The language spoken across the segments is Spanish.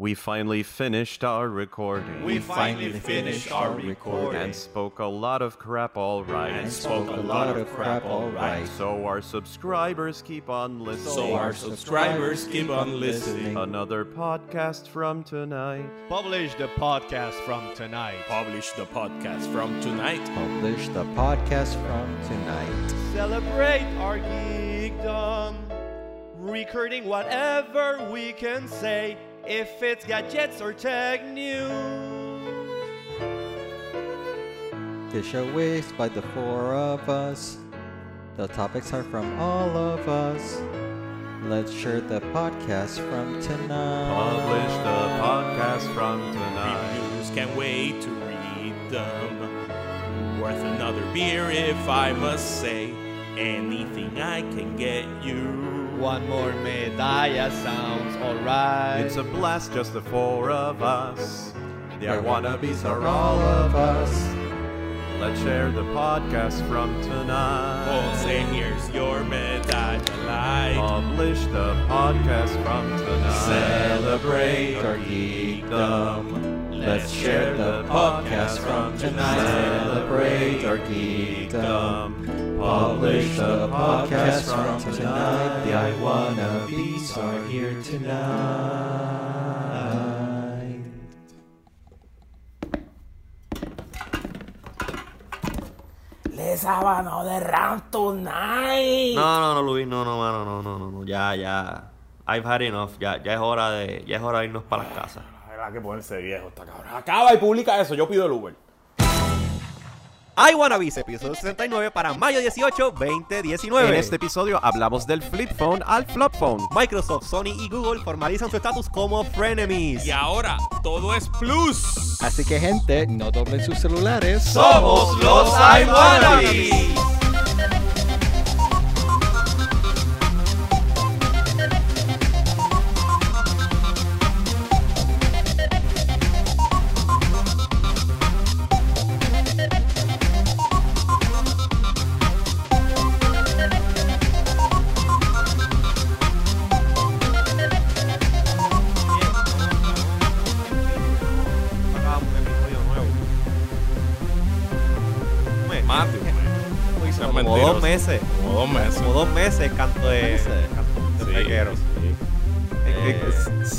We finally finished our recording. We finally finished our recording and spoke a lot of crap all right. and spoke a lot of crap alright. So our subscribers keep on listening. So our subscribers keep on listening. Another podcast from tonight. Publish the podcast from tonight. Publish the podcast from tonight. publish the podcast from tonight. Celebrate our geekdom. Recording whatever we can say. If it's gadgets or tech news. The show is by the four of us. The topics are from all of us. Let's share the podcast from tonight. Publish the podcast from tonight. Reviews can't wait to read them. Worth another beer if I must say. Anything I can get you. One more Medaya sounds alright. It's a blast, just the four of us. The Our wannabes are all of us. Let's share the podcast from Oh, tonight. say here's your medalla light. Publish the podcast from tonight. Celebrate our geekdom. Let's share the podcast from tonight. Celebrate our geekdom. Publish the podcast from tonight. The I wannabes are here tonight. Les sábado de Ram Tonight. No, no, no, Luis, no, no, mano, no, no, no, no, ya, ya. I've had enough, ya, ya es hora de, ya es hora de irnos para las casas. Habrá que ponerse viejo esta cabrón. Acaba y publica eso, yo pido el Uber. I Wanna Be, episodio 69 para mayo 18, 2019. En este episodio hablamos del flip phone al flop phone. Microsoft, Sony y Google formalizan su estatus como frenemies. Y ahora todo es plus. Así que gente, no doblen sus celulares. Somos los iWannabes. Acabamos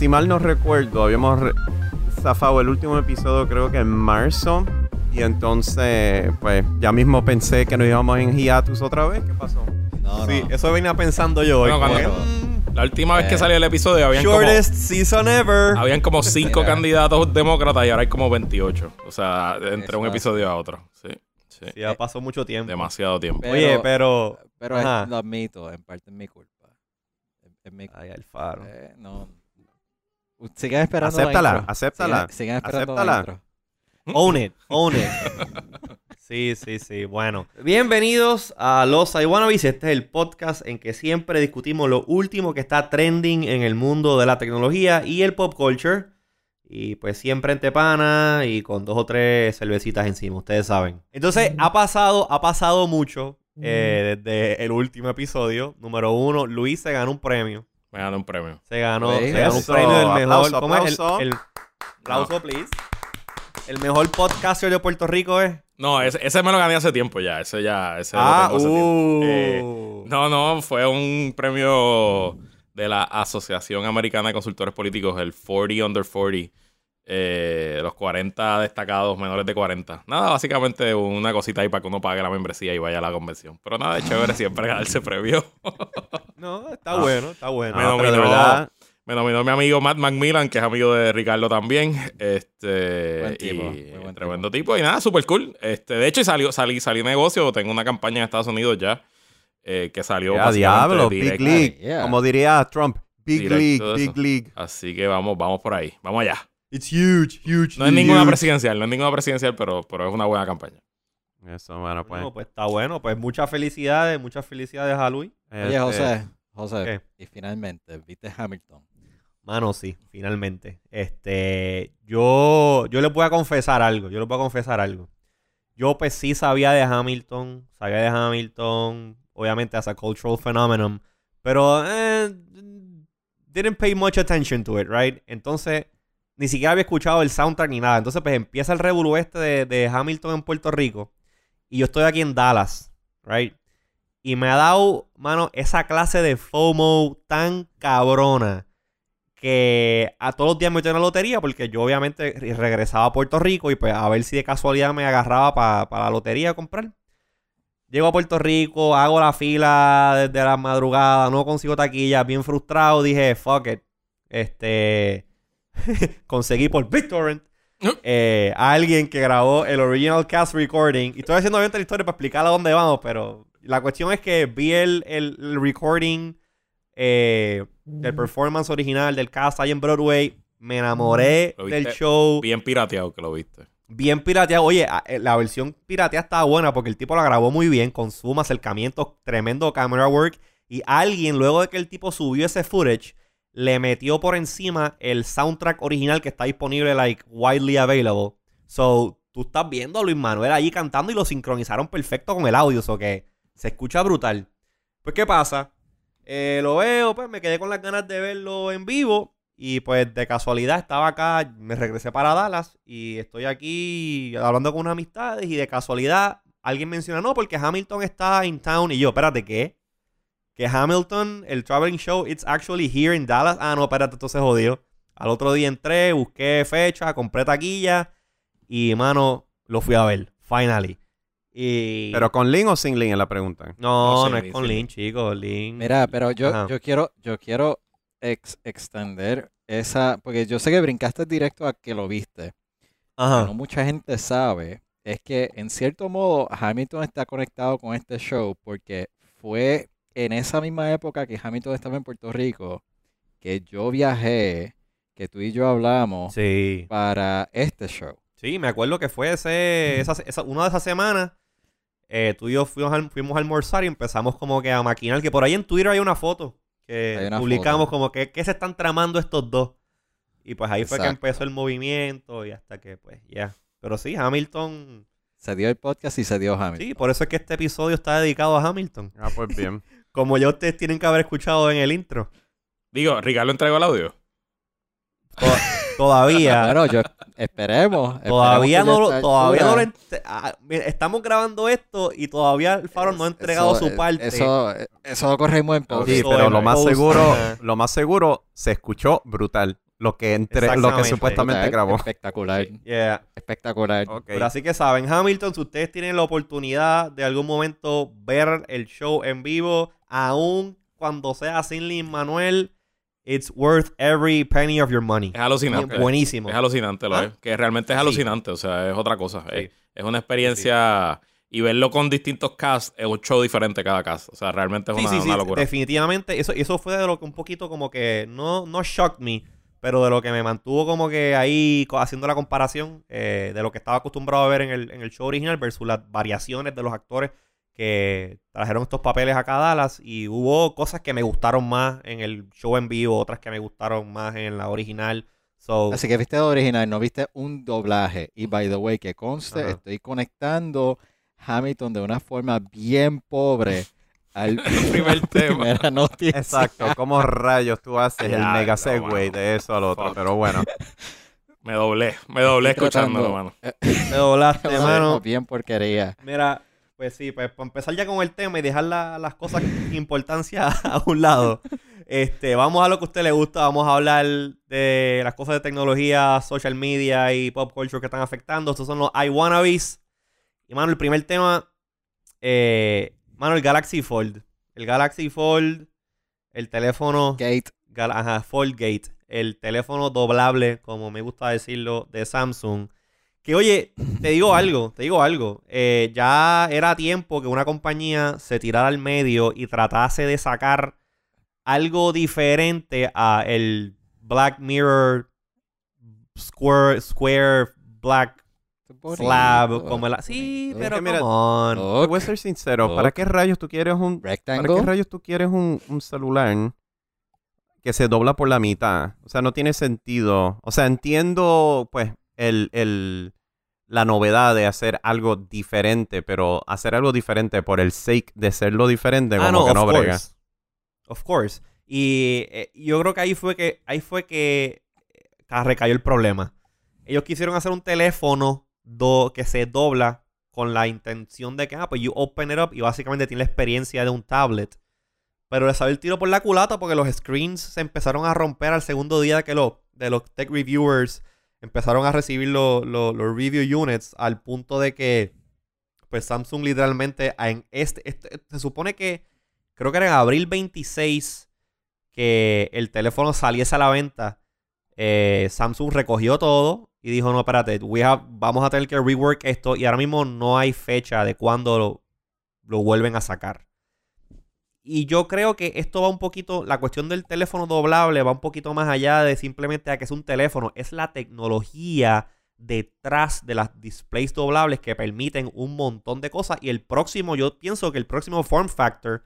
si mal no recuerdo, habíamos re- zafado el último episodio creo que en marzo. Y entonces, pues, ya mismo pensé que nos íbamos en hiatus otra vez. ¿Qué pasó? No, Sí, no. eso venía pensando yo hoy. Bueno, como mm, La última vez que Eh. salió el episodio habían como, Shortest season ever. habían como cinco Mira. candidatos demócratas y ahora hay como 28. O sea, entre un episodio a otro. Sí, sí. Sí, ya pasó mucho tiempo. Demasiado tiempo. Pero- Oye, pero. Pero es- lo admito, en parte es mi culpa. Es, es mi Ay, Alfaro. Eh, no. Sigan esperando la Acéptala, intro. acéptala. Sigan, sigan esperando la Acéptala. intro. Own it, own it. Sí, sí, sí. Bueno. Bienvenidos a Los iWannabes. Este es el podcast en que siempre discutimos lo último que está trending en el mundo de la tecnología y el pop culture. Y pues siempre en tepana y con dos o tres cervecitas encima, ustedes saben. Entonces, ha pasado, ha pasado mucho eh, desde el último episodio. Número uno, Luis se ganó un premio. Me dan un premio. Se ganó, se ganó un premio del mejor. Aplauso, ¿cómo es? aplauso. El, el- aplauso, please. El mejor podcaster de Puerto Rico es. No, ese, ese me lo gané hace tiempo ya. Ese ya, ese Ah, lo tengo hace tiempo. uh. Eh, no, no, fue un premio de la Asociación Americana de Consultores Políticos, el 40 Under 40. Eh, los 40 destacados menores de 40. Nada, básicamente una cosita ahí para que uno pague la membresía y vaya a la convención. Pero nada, es chévere siempre ganarse premio. No, está Ah. bueno, está bueno. Me No, pero de nominó- verdad, Me nominó mi amigo Matt Macmillan, que es amigo de Ricardo también. Este, Buen tipo, y muy buen tremendo tipo. Y nada, súper cool. Este, de hecho, salió, salí, salí negocio. Tengo una campaña en Estados Unidos ya. eh, que salió ya, básicamente diablo, Big. League. Yeah. Como diría Trump, Big Directo League, Big. League. Así que vamos, vamos por ahí. Vamos allá. It's huge, huge. No es ninguna Huge. presidencial, no es ninguna presidencial, pero, pero es una buena campaña. Eso, bueno, pues. Bueno, pues está bueno. Pues muchas felicidades, muchas felicidades a Luis. Oye, este, José, José, ¿Qué? y finalmente, viste Hamilton. Mano, sí, finalmente. Este, yo, yo les voy a confesar algo. Yo les voy a confesar algo. Yo, pues sí sabía de Hamilton. Sabía de Hamilton. Obviamente, as a cultural phenomenon. Pero, eh, didn't pay much attention to it, right? Entonces, ni siquiera había escuchado el soundtrack ni nada. Entonces, pues empieza el revolú este de, de Hamilton en Puerto Rico. Y yo estoy aquí en Dallas, right? Y me ha dado, mano, esa clase de FOMO tan cabrona que a todos los días me metí en la lotería porque yo obviamente re- regresaba a Puerto Rico y pues a ver si de casualidad me agarraba para la lotería a comprar. Llego a Puerto Rico, hago la fila desde la madrugada, no consigo taquilla, bien frustrado, dije, fuck it. Este, conseguí por BitTorrent eh, a alguien que grabó el original cast recording. Y estoy haciendo obviamente la historia para explicar a dónde vamos, pero la cuestión es que vi el, el- el recording eh, del performance original del cast ahí en Broadway. Me enamoré del show. Bien pirateado que lo viste. Bien pirateado. Oye, eh, la versión pirateada estaba buena porque el tipo la grabó muy bien, con zoom, acercamientos, tremendo camera work. Y alguien, luego de que el tipo subió ese footage, le metió por encima el soundtrack original que está disponible, like, widely available. So, tú estás viendo a Luis Manuel allí cantando y lo sincronizaron perfecto con el audio, so que se escucha brutal. Pues, ¿qué pasa? Eh, lo veo, pues me quedé con las ganas de verlo en vivo. Y pues de casualidad estaba acá, me regresé para Dallas y estoy aquí hablando con unas amistades y de casualidad alguien menciona, no, porque Hamilton está in town y yo, espérate, ¿qué? Que Hamilton, el traveling show, it's actually here in Dallas. Ah, no, espérate, esto se jodió. Al otro día entré, busqué fecha, compré taquilla y, mano, lo fui a ver, finally. Y... ¿Pero con Link o sin Link es la pregunta? no, No, es con sí. Link, chicos, Link. Mira, pero yo, Ajá. yo quiero, yo quiero ex- extender esa, porque yo sé que brincaste directo a que lo viste. Ajá. no mucha gente sabe es que en cierto modo Hamilton está conectado con este show porque fue en esa misma época que Hamilton estaba en Puerto Rico que yo viajé, que tú y yo hablamos Sí. para este show. Sí, me acuerdo que fue ese, esa, esa- una de esas semanas. eh, tú y yo fuimos, al- fuimos a almorzar y empezamos como que a maquinar. Que por ahí en Twitter hay una foto que una publicamos foto. como que, que se están tramando estos dos. Y pues ahí fue que empezó el movimiento y hasta que pues ya. Pero sí, Hamilton. Se dio el podcast y se dio Hamilton. Sí, por eso es que este episodio está dedicado a Hamilton. Ah, pues bien. Como ya ustedes tienen que haber escuchado en el intro. Digo, Ricardo entregó el audio. To- todavía. Bueno, yo esperemos. Todavía no lo, todavía no lo ah, mira, estamos grabando esto y todavía el Faro no ha entregado Eso- su parte. Eso, eso lo corremos en post. Sí, Eso pero lo más seguro, lo más seguro, se escuchó brutal. Lo que entre, lo que supuestamente grabó. Espectacular. Yeah. Espectacular. Ok. Pero así que saben, Hamilton, si ustedes tienen la oportunidad de algún momento ver el show en vivo, aun cuando sea sin Lin Manuel, it's worth every penny of your money. Es alucinante. Buenísimo. Es alucinante, lo ¿Ah? es. Que realmente es Sí. alucinante, o sea, es otra cosa. Sí. Es, es una experiencia. Y verlo con distintos casts es un show diferente cada cast. O sea, realmente es Sí, una, sí, sí, una locura. definitivamente. Eso, eso fue de lo que un poquito como que no, no shocked me, pero de lo que me mantuvo como que ahí haciendo la comparación eh, de lo que estaba acostumbrado a ver en el, en el show original versus las variaciones de los actores que trajeron estos papeles acá a Dallas y hubo cosas que me gustaron más en el show en vivo, otras que me gustaron más en la original. So, Así que viste el original, no viste un doblaje. Y by the way, que conste, estoy conectando Hamilton de una forma bien pobre al primer tema. primera noticia. Exacto. ¿Cómo rayos tú haces el mega no, mano. de eso al otro? Fuck. Pero bueno. Me doblé. Me doblé Estoy escuchándolo, tratando. mano. me doblaste, Lo mano. bien porquería. Mira, pues sí, pues para empezar ya con el tema y dejar la- las cosas de importancia a un lado. Este, vamos a lo que a usted le gusta, vamos a hablar de las cosas de tecnología, social media y pop culture que están afectando. Estos son los iWannabes. Y mano, el primer tema, eh, mano, el Galaxy Fold. El Galaxy Fold, el teléfono Gate. Gal- ajá, Foldgate, el teléfono doblable, como me gusta decirlo, de Samsung. Que oye, te digo algo, te digo algo. eh, ya era tiempo que una compañía se tirara al medio y tratase de sacar algo diferente a el Black Mirror Square, Square Black Slab. Como la... Sí, pero que mira, come on. Te voy a ser sincero. Look. ¿Para qué rayos tú quieres un... ¿Para qué rectangle. rayos tú quieres un, un celular que se dobla por la mitad? O sea, no tiene sentido. O sea, entiendo, pues, el, el, la novedad de hacer algo diferente, pero hacer algo diferente por el sake de serlo diferente, como Ah, no, que of no brega. course. Of course. Y eh, yo creo que ahí fue que ahí fue que ca- recayó el problema. Ellos quisieron hacer un teléfono do- que se dobla con la intención de que, ah, pues you open it up y básicamente tiene la experiencia de un tablet. Pero le salió el tiro por la culata porque los screens se empezaron a romper al segundo día de que los, de los tech reviewers empezaron a recibir lo- lo- los review units al punto de que pues Samsung literalmente en este, este- se supone que creo que era en abril 26 que el teléfono saliese a la venta. Eh, Samsung recogió todo y dijo, no, espérate, we have- vamos a tener que rework esto y ahora mismo no hay fecha de cuándo lo, vuelven a sacar. Y yo creo que esto va un poquito, la cuestión del teléfono doblable va un poquito más allá de simplemente a que es un teléfono, es la tecnología detrás de las displays doblables que permiten un montón de cosas. Y el próximo, yo pienso que el próximo form factor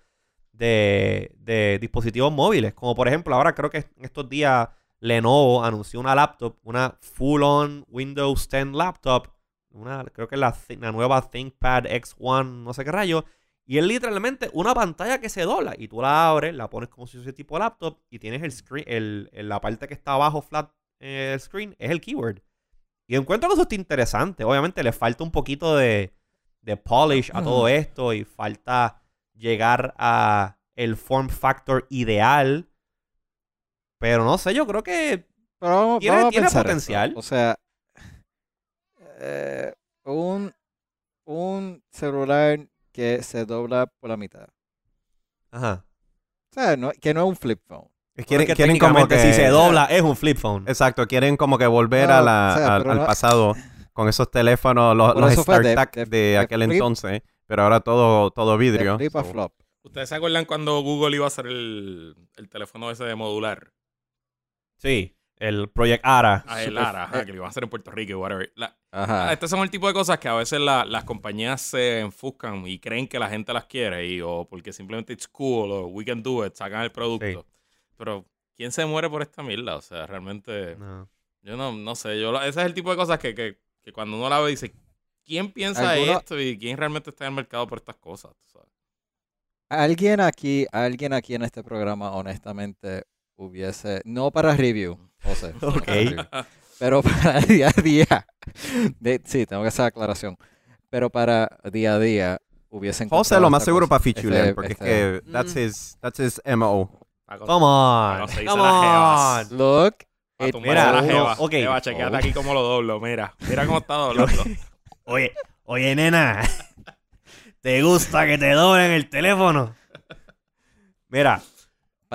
de, de dispositivos móviles, como por ejemplo, ahora creo que en estos días Lenovo anunció una laptop, una full-on Windows 10 laptop, una, creo que es la, la nueva ThinkPad X1, no sé qué rayo. Y es literalmente una pantalla que se dobla y tú la abres, la pones como si fuese tipo laptop y tienes el screen, el, el- la parte que está abajo flat eh, el screen es el keyboard. Y encuentro que eso está interesante. Obviamente le falta un poquito de, de polish a todo esto y falta llegar a el form factor ideal. Pero no sé, yo creo que Pero vamos, Tiene- vamos a tiene pensar potencial. esto. O sea, eh, un, un celular que se dobla por la mitad. Ajá. O sea, no- que no es un flip phone. Quieren, que quieren como técnicamente que... si se dobla es un flip phone. Exacto, quieren como que volver No, a la- o sea, al, pero al no- pasado con esos teléfonos, los, Por los eso fue de- StarTAC de- de, de aquel flip- entonces, pero ahora todo, todo De vidrio. flip a So, flop. ¿Ustedes se acuerdan cuando Google iba a hacer el, el teléfono ese de modular? Sí, el Project ARA. A el Lara, ajá, que lo iban a hacer en Puerto Rico y whatever. La- Ajá. Estos son el tipo de cosas que a veces la- las compañías se enfuscan y creen que la gente las quiere y o porque simplemente it's cool o we can do it, sacan el producto. Pero ¿quién se muere por esta mierda? O sea, realmente No. yo no, no sé, yo lo- ese es el tipo de cosas que, que, que cuando uno la ve dice, ¿quién piensa ¿Alguno- esto y quién realmente está en el mercado por estas cosas? Tú sabes? Alguien aquí, alguien aquí en este programa, honestamente, hubiese, no para review, José, no para Ok. review, pero para día a día, de- sí, tengo que hacer aclaración, pero para día a día hubiesen José lo más seguro para featurear, porque este, es que that's his, that's his MO. Para Come Para on. Come on. Look, Para it- mira, la jeva. ok. Jeva, chequeate Oh. aquí cómo lo doblo, mira. Mira cómo está doblando. Oye, oye, nena. ¿Te gusta que te doblen el teléfono? Mira.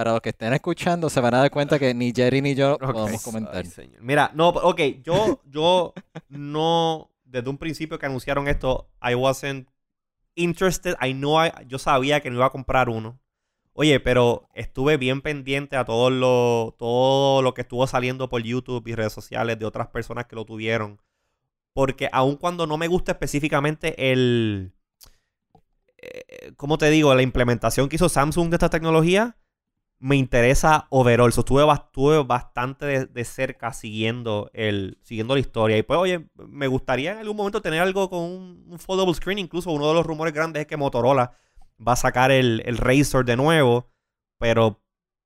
Para los que estén escuchando se van a dar cuenta que ni Jerry ni yo podemos comentar. Ay. Mira, no, ok, yo, yo no, desde un principio que anunciaron esto, I wasn't interested. I know I- yo sabía que no iba a comprar uno. Oye, pero estuve bien pendiente a todo lo, todo lo que estuvo saliendo por YouTube y redes sociales de otras personas que lo tuvieron. Porque aun cuando no me gusta específicamente el... eh, ¿Cómo te digo? La implementación que hizo Samsung de esta tecnología, me interesa overall. So, estuve, estuve bastante de, de cerca siguiendo, el, siguiendo la historia. Y pues, oye, me gustaría en algún momento tener algo con un, un foldable screen. Incluso uno de los rumores grandes es que Motorola va a sacar el, el de nuevo. Pero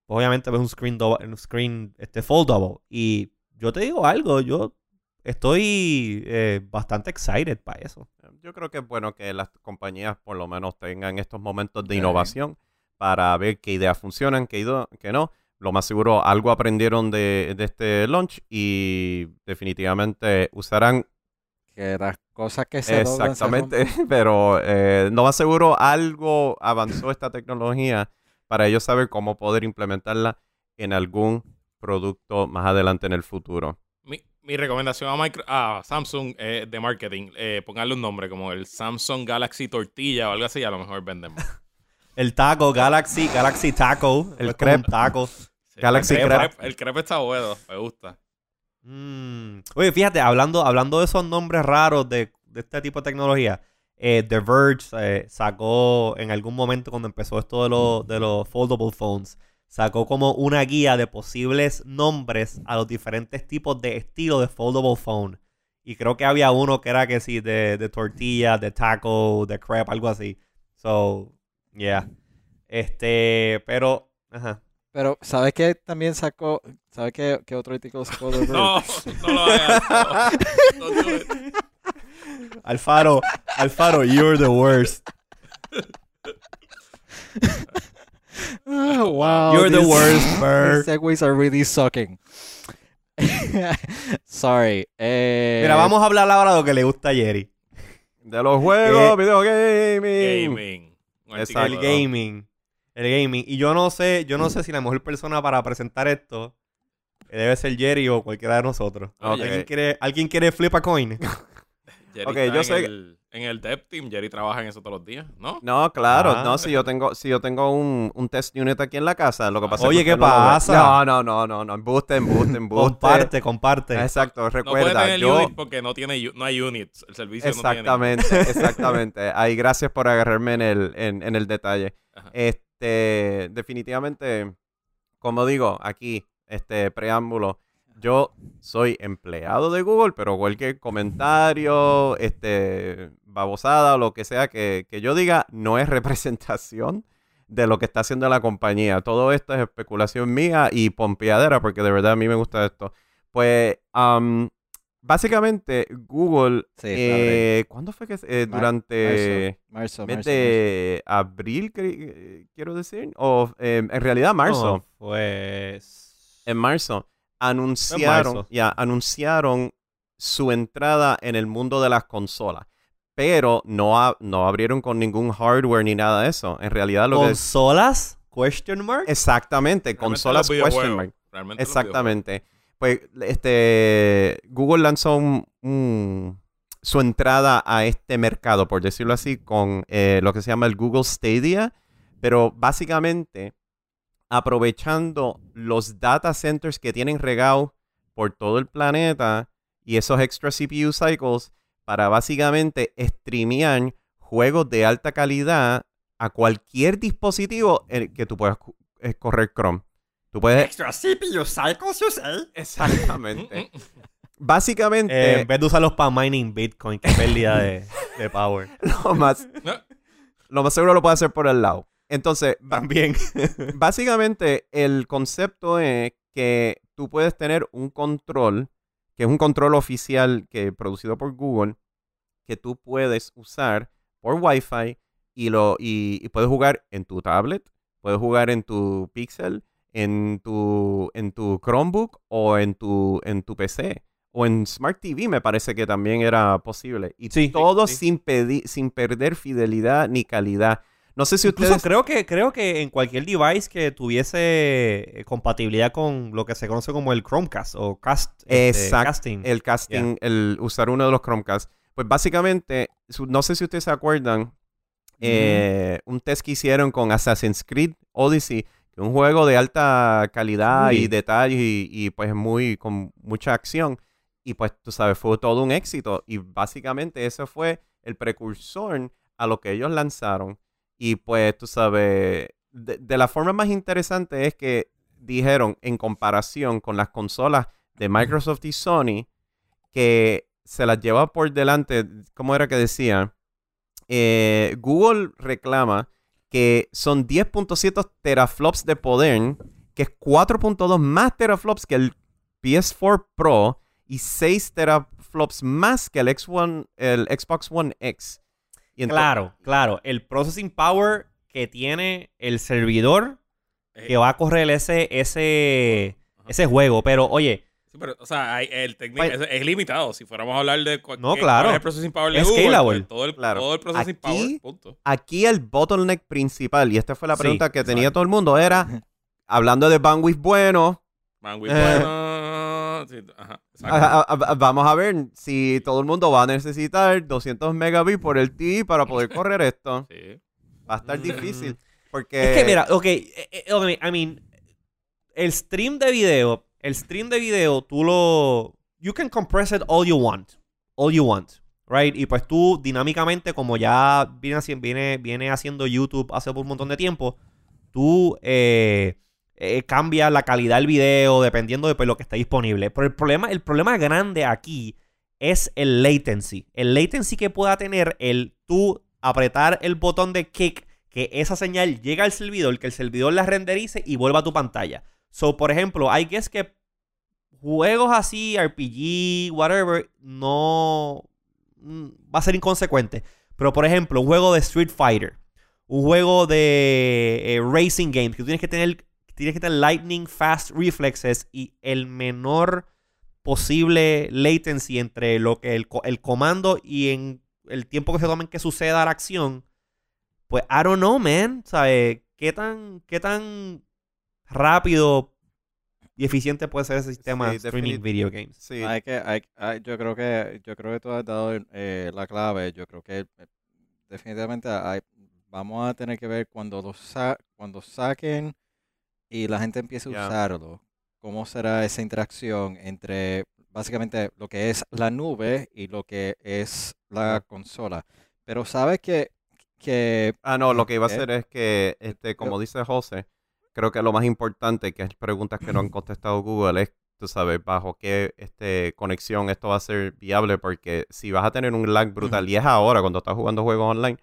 pues, obviamente es un screen, do- un screen este, foldable. Y yo te digo algo, yo estoy eh, bastante excited para eso. Yo creo que es bueno que las compañías por lo menos tengan estos momentos de innovación para ver qué ideas funcionan, qué, no. Lo más seguro, algo aprendieron de, de este launch y definitivamente usarán Que las cosas que se exactamente, pero eh, lo más seguro algo avanzó esta tecnología para ellos saber cómo poder implementarla en algún producto más adelante en el futuro. Mi, mi recomendación a, micro- a Samsung eh, de marketing, eh, ponganle un nombre como el Samsung Galaxy Tortilla o algo así, a lo mejor venden más. El taco, Galaxy, Galaxy Taco, el El crepe taco. Sí, Galaxy el Crepe. El crepe está bueno, me gusta. Mm. Oye, fíjate, hablando, hablando de esos nombres raros de, de este tipo de tecnología, eh, The Verge eh, sacó en algún momento cuando empezó esto de, los de los foldable phones, sacó como una guía de posibles nombres a los diferentes tipos de estilo de foldable phone. Y creo que había uno que era que sí, de, de tortilla, de taco, de crepe, algo así. So, yeah. Este, pero, ajá. Pero, ¿sabes qué también sacó? ¿Sabes qué, qué otro artículo sacó de Verge? No, no lo hagas. No, no do it. Alfaro, Alfaro, you're the worst. Ah, wow. You're the these- worst, These Bird. segues are really sucking. Sorry. Eh, Mira, vamos a hablar ahora de lo que le gusta a Jerry. De los juegos, Eh, video gaming. Gaming. Exacto. El gaming. El gaming. Y yo no sé, yo no sé si la mejor persona para presentar esto eh, debe ser Jerry o cualquiera de nosotros. ¿Alguien, quiere, ¿Alguien quiere flip a coin? Jerry Ok, está yo en sé El, en el dev team, Jerry trabaja en eso todos los días, ¿no? No, claro, Ah. no, si yo tengo, si yo tengo un, un test unit aquí en la casa, lo que pasa Oye, es que ¿qué no pasa? No, no, no, no, no, embuste, embuste, embuste. comparte, comparte. Exacto, No puede recuerda, tener yo... unit porque no tiene no hay units. El servicio Exactamente, exactamente. Ahí, gracias por agarrarme en el, en, en el detalle. Ajá. Este, definitivamente, como digo, aquí, este preámbulo, yo soy empleado de Google, pero cualquier comentario, este, babosada o lo que sea que, que yo diga, no es representación de lo que está haciendo la compañía. Todo esto es especulación mía y pompeadera, porque de verdad a mí me gusta esto. Pues, am, básicamente, Google, Sí, eh, ¿cuándo fue que? eh, Mar- durante Marzo, mes marzo, de abril, eh, quiero decir, o eh, en realidad marzo. Pues... En marzo anunciaron, ya, anunciaron su entrada en el mundo de las consolas. Pero no, a- no abrieron con ningún hardware ni nada de eso. En realidad lo que. ¿Consolas? Question mark. Exactamente, Realmente consolas question mark. Realmente Exactamente. Pues este Google lanzó un- un- su entrada a este mercado, por decirlo así, con eh, lo que se llama el Google Stadia, pero básicamente aprovechando los data centers que tienen regados por todo el planeta y esos extra CPU cycles para básicamente streamear juegos de alta calidad a cualquier dispositivo en el que tú puedas eh, correr Chrome. Tú puedes Extra CPU cycles, you say? Exactamente. Básicamente, Eh, en vez de usarlos para mining Bitcoin, que pérdida de, de power. lo, más, lo más seguro lo puede hacer por el lado. Entonces, También. básicamente, el concepto es que tú puedes tener un control, que es un control oficial que producido por Google, que tú puedes usar por Wi-Fi y, lo, y, y puedes jugar en tu tablet, puedes jugar en tu Pixel, en tu, en tu Chromebook o en tu, en tu PC. O en Smart TV me parece que también era posible. Y Sí. todo Sí. Sin, sin perder fidelidad ni calidad. No sé si Incluso ustedes... creo que, creo que en cualquier device que tuviese eh, compatibilidad con lo que se conoce como el Chromecast o cast, este, Exacto. casting. el casting, el usar uno de los Chromecast. Pues básicamente, no sé si ustedes se acuerdan, eh, un test que hicieron con Assassin's Creed Odyssey, que es un juego de alta calidad y detalles y, y, pues muy con mucha acción. Y pues tú sabes, fue todo un éxito. Y básicamente eso fue el precursor a lo que ellos lanzaron. Y pues tú sabes, de, de la forma más interesante es que dijeron en comparación con las consolas de Microsoft y Sony, que se las lleva por delante, ¿cómo era que decía? Eh, Google reclama que son 10.7 teraflops de poder, que es 4.2 más teraflops que el PS4 Pro y 6 teraflops más que el, X1, el Xbox One X. Y Claro, claro. El processing power que tiene el servidor Eh, que va a correr ese, ese, ese juego. Pero, oye, Sí, pero, o sea, hay- el técnico Vaya. es, es limitado. Si fuéramos a hablar de No, claro. el processing power de Es Google, scalable. pues, todo, el, Claro. todo el processing Aquí- power, punto. Aquí el bottleneck principal, y esta fue la Sí, pregunta que tenía todo el mundo, era, hablando de bandwidth bueno, Bandwidth Eh. bueno, sí, ajá, exacto. A- a- a- vamos a ver si todo el mundo va a necesitar 200 megabits por el TV para poder correr esto. Sí. Va a estar Mm. difícil. Porque. es que mira, ok, eh, eh, ok, I mean, el stream de video, el stream de video, tú lo, you can compress it all you want, all you want, right? Y pues tú dinámicamente, como ya viene, haci- viene, viene haciendo YouTube hace un montón de tiempo, tú eh, eh, cambias la calidad del video dependiendo de pues, lo que está disponible. Pero el problema, el problema grande aquí es el latency. El latency que pueda tener el tú apretar el botón de kick que esa señal llegue al servidor, que el servidor la renderice y vuelva a tu pantalla. So, por ejemplo, hay que es que juegos así, RPG, whatever, no mm, va a ser inconsecuente. Pero, por ejemplo, un juego de Street Fighter, un juego de eh, Racing Games, que tú tienes que tener, tienes que tener lightning fast reflexes y el menor posible latency entre lo que el, co- el comando y en el tiempo que se toma en que suceda la acción, pues I don't know, man. ¿Sabes? ¿Qué tan, qué tan rápido y eficiente puede ser ese sistema Sí, de streaming video games? Sí, Hay que, hay- hay- yo creo que, yo creo que tú has dado eh, la clave. Yo creo que eh, definitivamente hay- vamos a tener que ver cuando lo sa- cuando saquen y la gente empiece a usarlo, cómo será esa interacción entre básicamente lo que es la nube y lo que es la consola. Pero sabes que, que Ah, no, lo que iba a hacer es que, este, como dice José, creo que lo más importante, que es preguntas que no han contestado Google, es, tú sabes, bajo qué este, conexión esto va a ser viable, porque si vas a tener un lag brutal, y es ahora cuando estás jugando juegos online,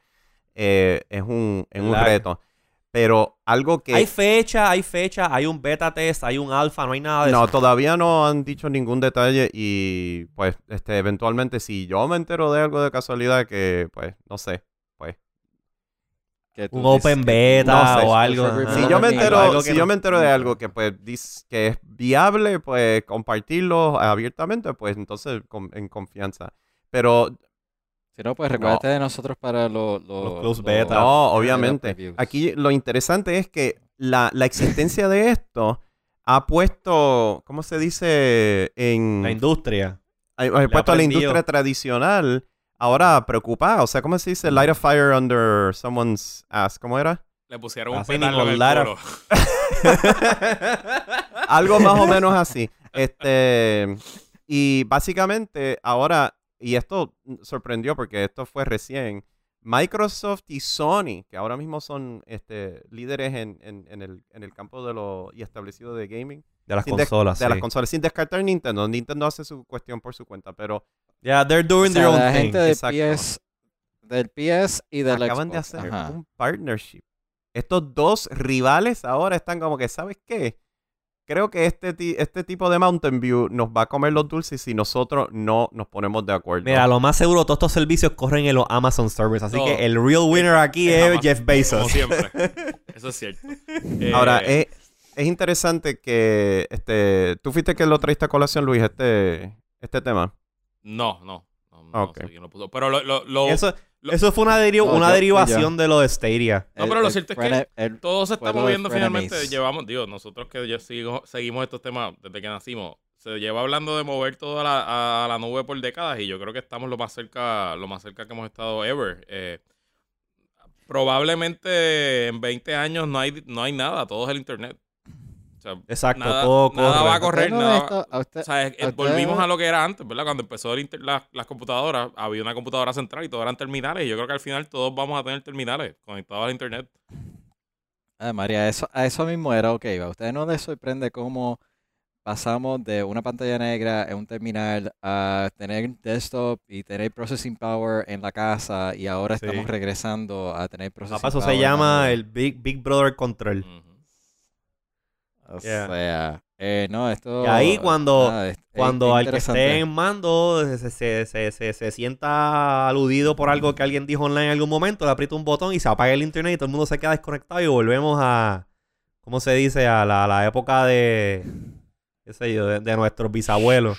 eh, es un, es un reto. Pero algo que... Hay fecha, hay fecha, hay un beta test, hay un alfa, no hay nada de No, eso. todavía no han dicho ningún detalle y pues este eventualmente si yo me entero de algo de casualidad que pues no sé, pues que tú Un open que- beta No sé. o algo. Si yo me entero Algo si no- yo me entero de algo que pues dice que es viable, pues compartirlo abiertamente, pues entonces con- en confianza. Pero Si no, pues recuérdate de nosotros para lo- lo- Los close lo- beta. no, obviamente. Aquí lo interesante es que la, la existencia de esto ha puesto, ¿cómo se dice? En La industria. ha, ha puesto a la industria tradicional ahora preocupada. O sea, ¿cómo se dice? Light a fire under someone's ass. ¿Cómo era? Le pusieron un mismo, en el culo. Algo más o menos así. Este, y básicamente ahora, y esto sorprendió porque esto fue recién, Microsoft y Sony, que ahora mismo son este, líderes en, en- en el, en el campo de lo y establecido de gaming, De las consolas. de las consolas, sin descartar Nintendo. Nintendo hace su cuestión por su cuenta, pero Yeah, they're O doing sea, their own la thing. del Exacto. PS, del PS y del acaban de hacer Ajá. un partnership. Estos dos rivales ahora están como que, ¿sabes qué? Creo que este, ti- este tipo de Mountain View nos va a comer los dulces si nosotros no nos ponemos de acuerdo. Mira, lo más seguro, todos estos servicios corren en los Amazon servers. Así que el real winner aquí Es Jeff Como Bezos. siempre. Eso es cierto. Eh, Ahora, es, es interesante que este, tú fuiste que lo traiste a colación, Luis, este, este tema. No, no. No, no Ok. sé quién lo puso. Pero lo, lo, lo- Eso, lo- eso fue una, deri- No, una yo- derivación de lo de Stadia. No, pero lo El- cierto es que el- todo se está moviendo finalmente. Llevamos, digo, nosotros que ya sigo- seguimos estos temas desde que nacimos, se lleva hablando de mover todo a la, a la nube por décadas y yo creo que estamos lo más cerca, lo más cerca que hemos estado ever. Eh, probablemente en 20 años no hay, no hay nada, todo es el internet. O sea, Exacto, nada, todo nada corre. va a ¿A usted correr, no nada de va- esto- a usted- o sea, es- es- a usted- volvimos a lo que era antes, ¿verdad? Cuando empezó el inter- la- las computadoras, había una computadora central y todo eran terminales. Y yo creo que al final todos vamos a tener terminales conectados al internet. Ah, María, eso, a eso mismo era ok. ¿A usted no le sorprende cómo pasamos de una pantalla negra en un terminal a tener desktop y tener processing power en la casa y ahora Sí. estamos regresando a tener processing Papá, eso power se llama el Big, Big Brother Control. Ujú. O Yeah. sea, eh, no, esto... Y ahí cuando- nada, es- es Cuando al que esté en mando se, se, se, se, sienta aludido por algo que alguien dijo online en algún momento, le aprieta un botón y se apaga el internet y todo el mundo se queda desconectado y volvemos a, ¿cómo se dice? A la, la época de, qué sé yo, de, de nuestros bisabuelos.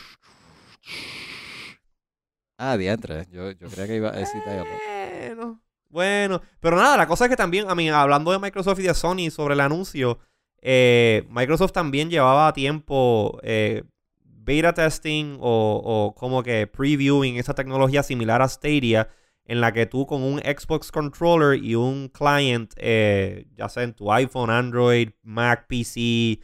Ah, diantre. Yo, yo creía que iba a decir. Bueno, bueno. Pero nada, la cosa es que también, a mí, hablando de Microsoft y de Sony sobre el anuncio, eh, Microsoft también llevaba tiempo eh, beta testing o, como que previewing esa tecnología similar a Stadia, en la que tú con un Xbox controller y un client, eh, ya sea en tu iPhone, Android, Mac, PC,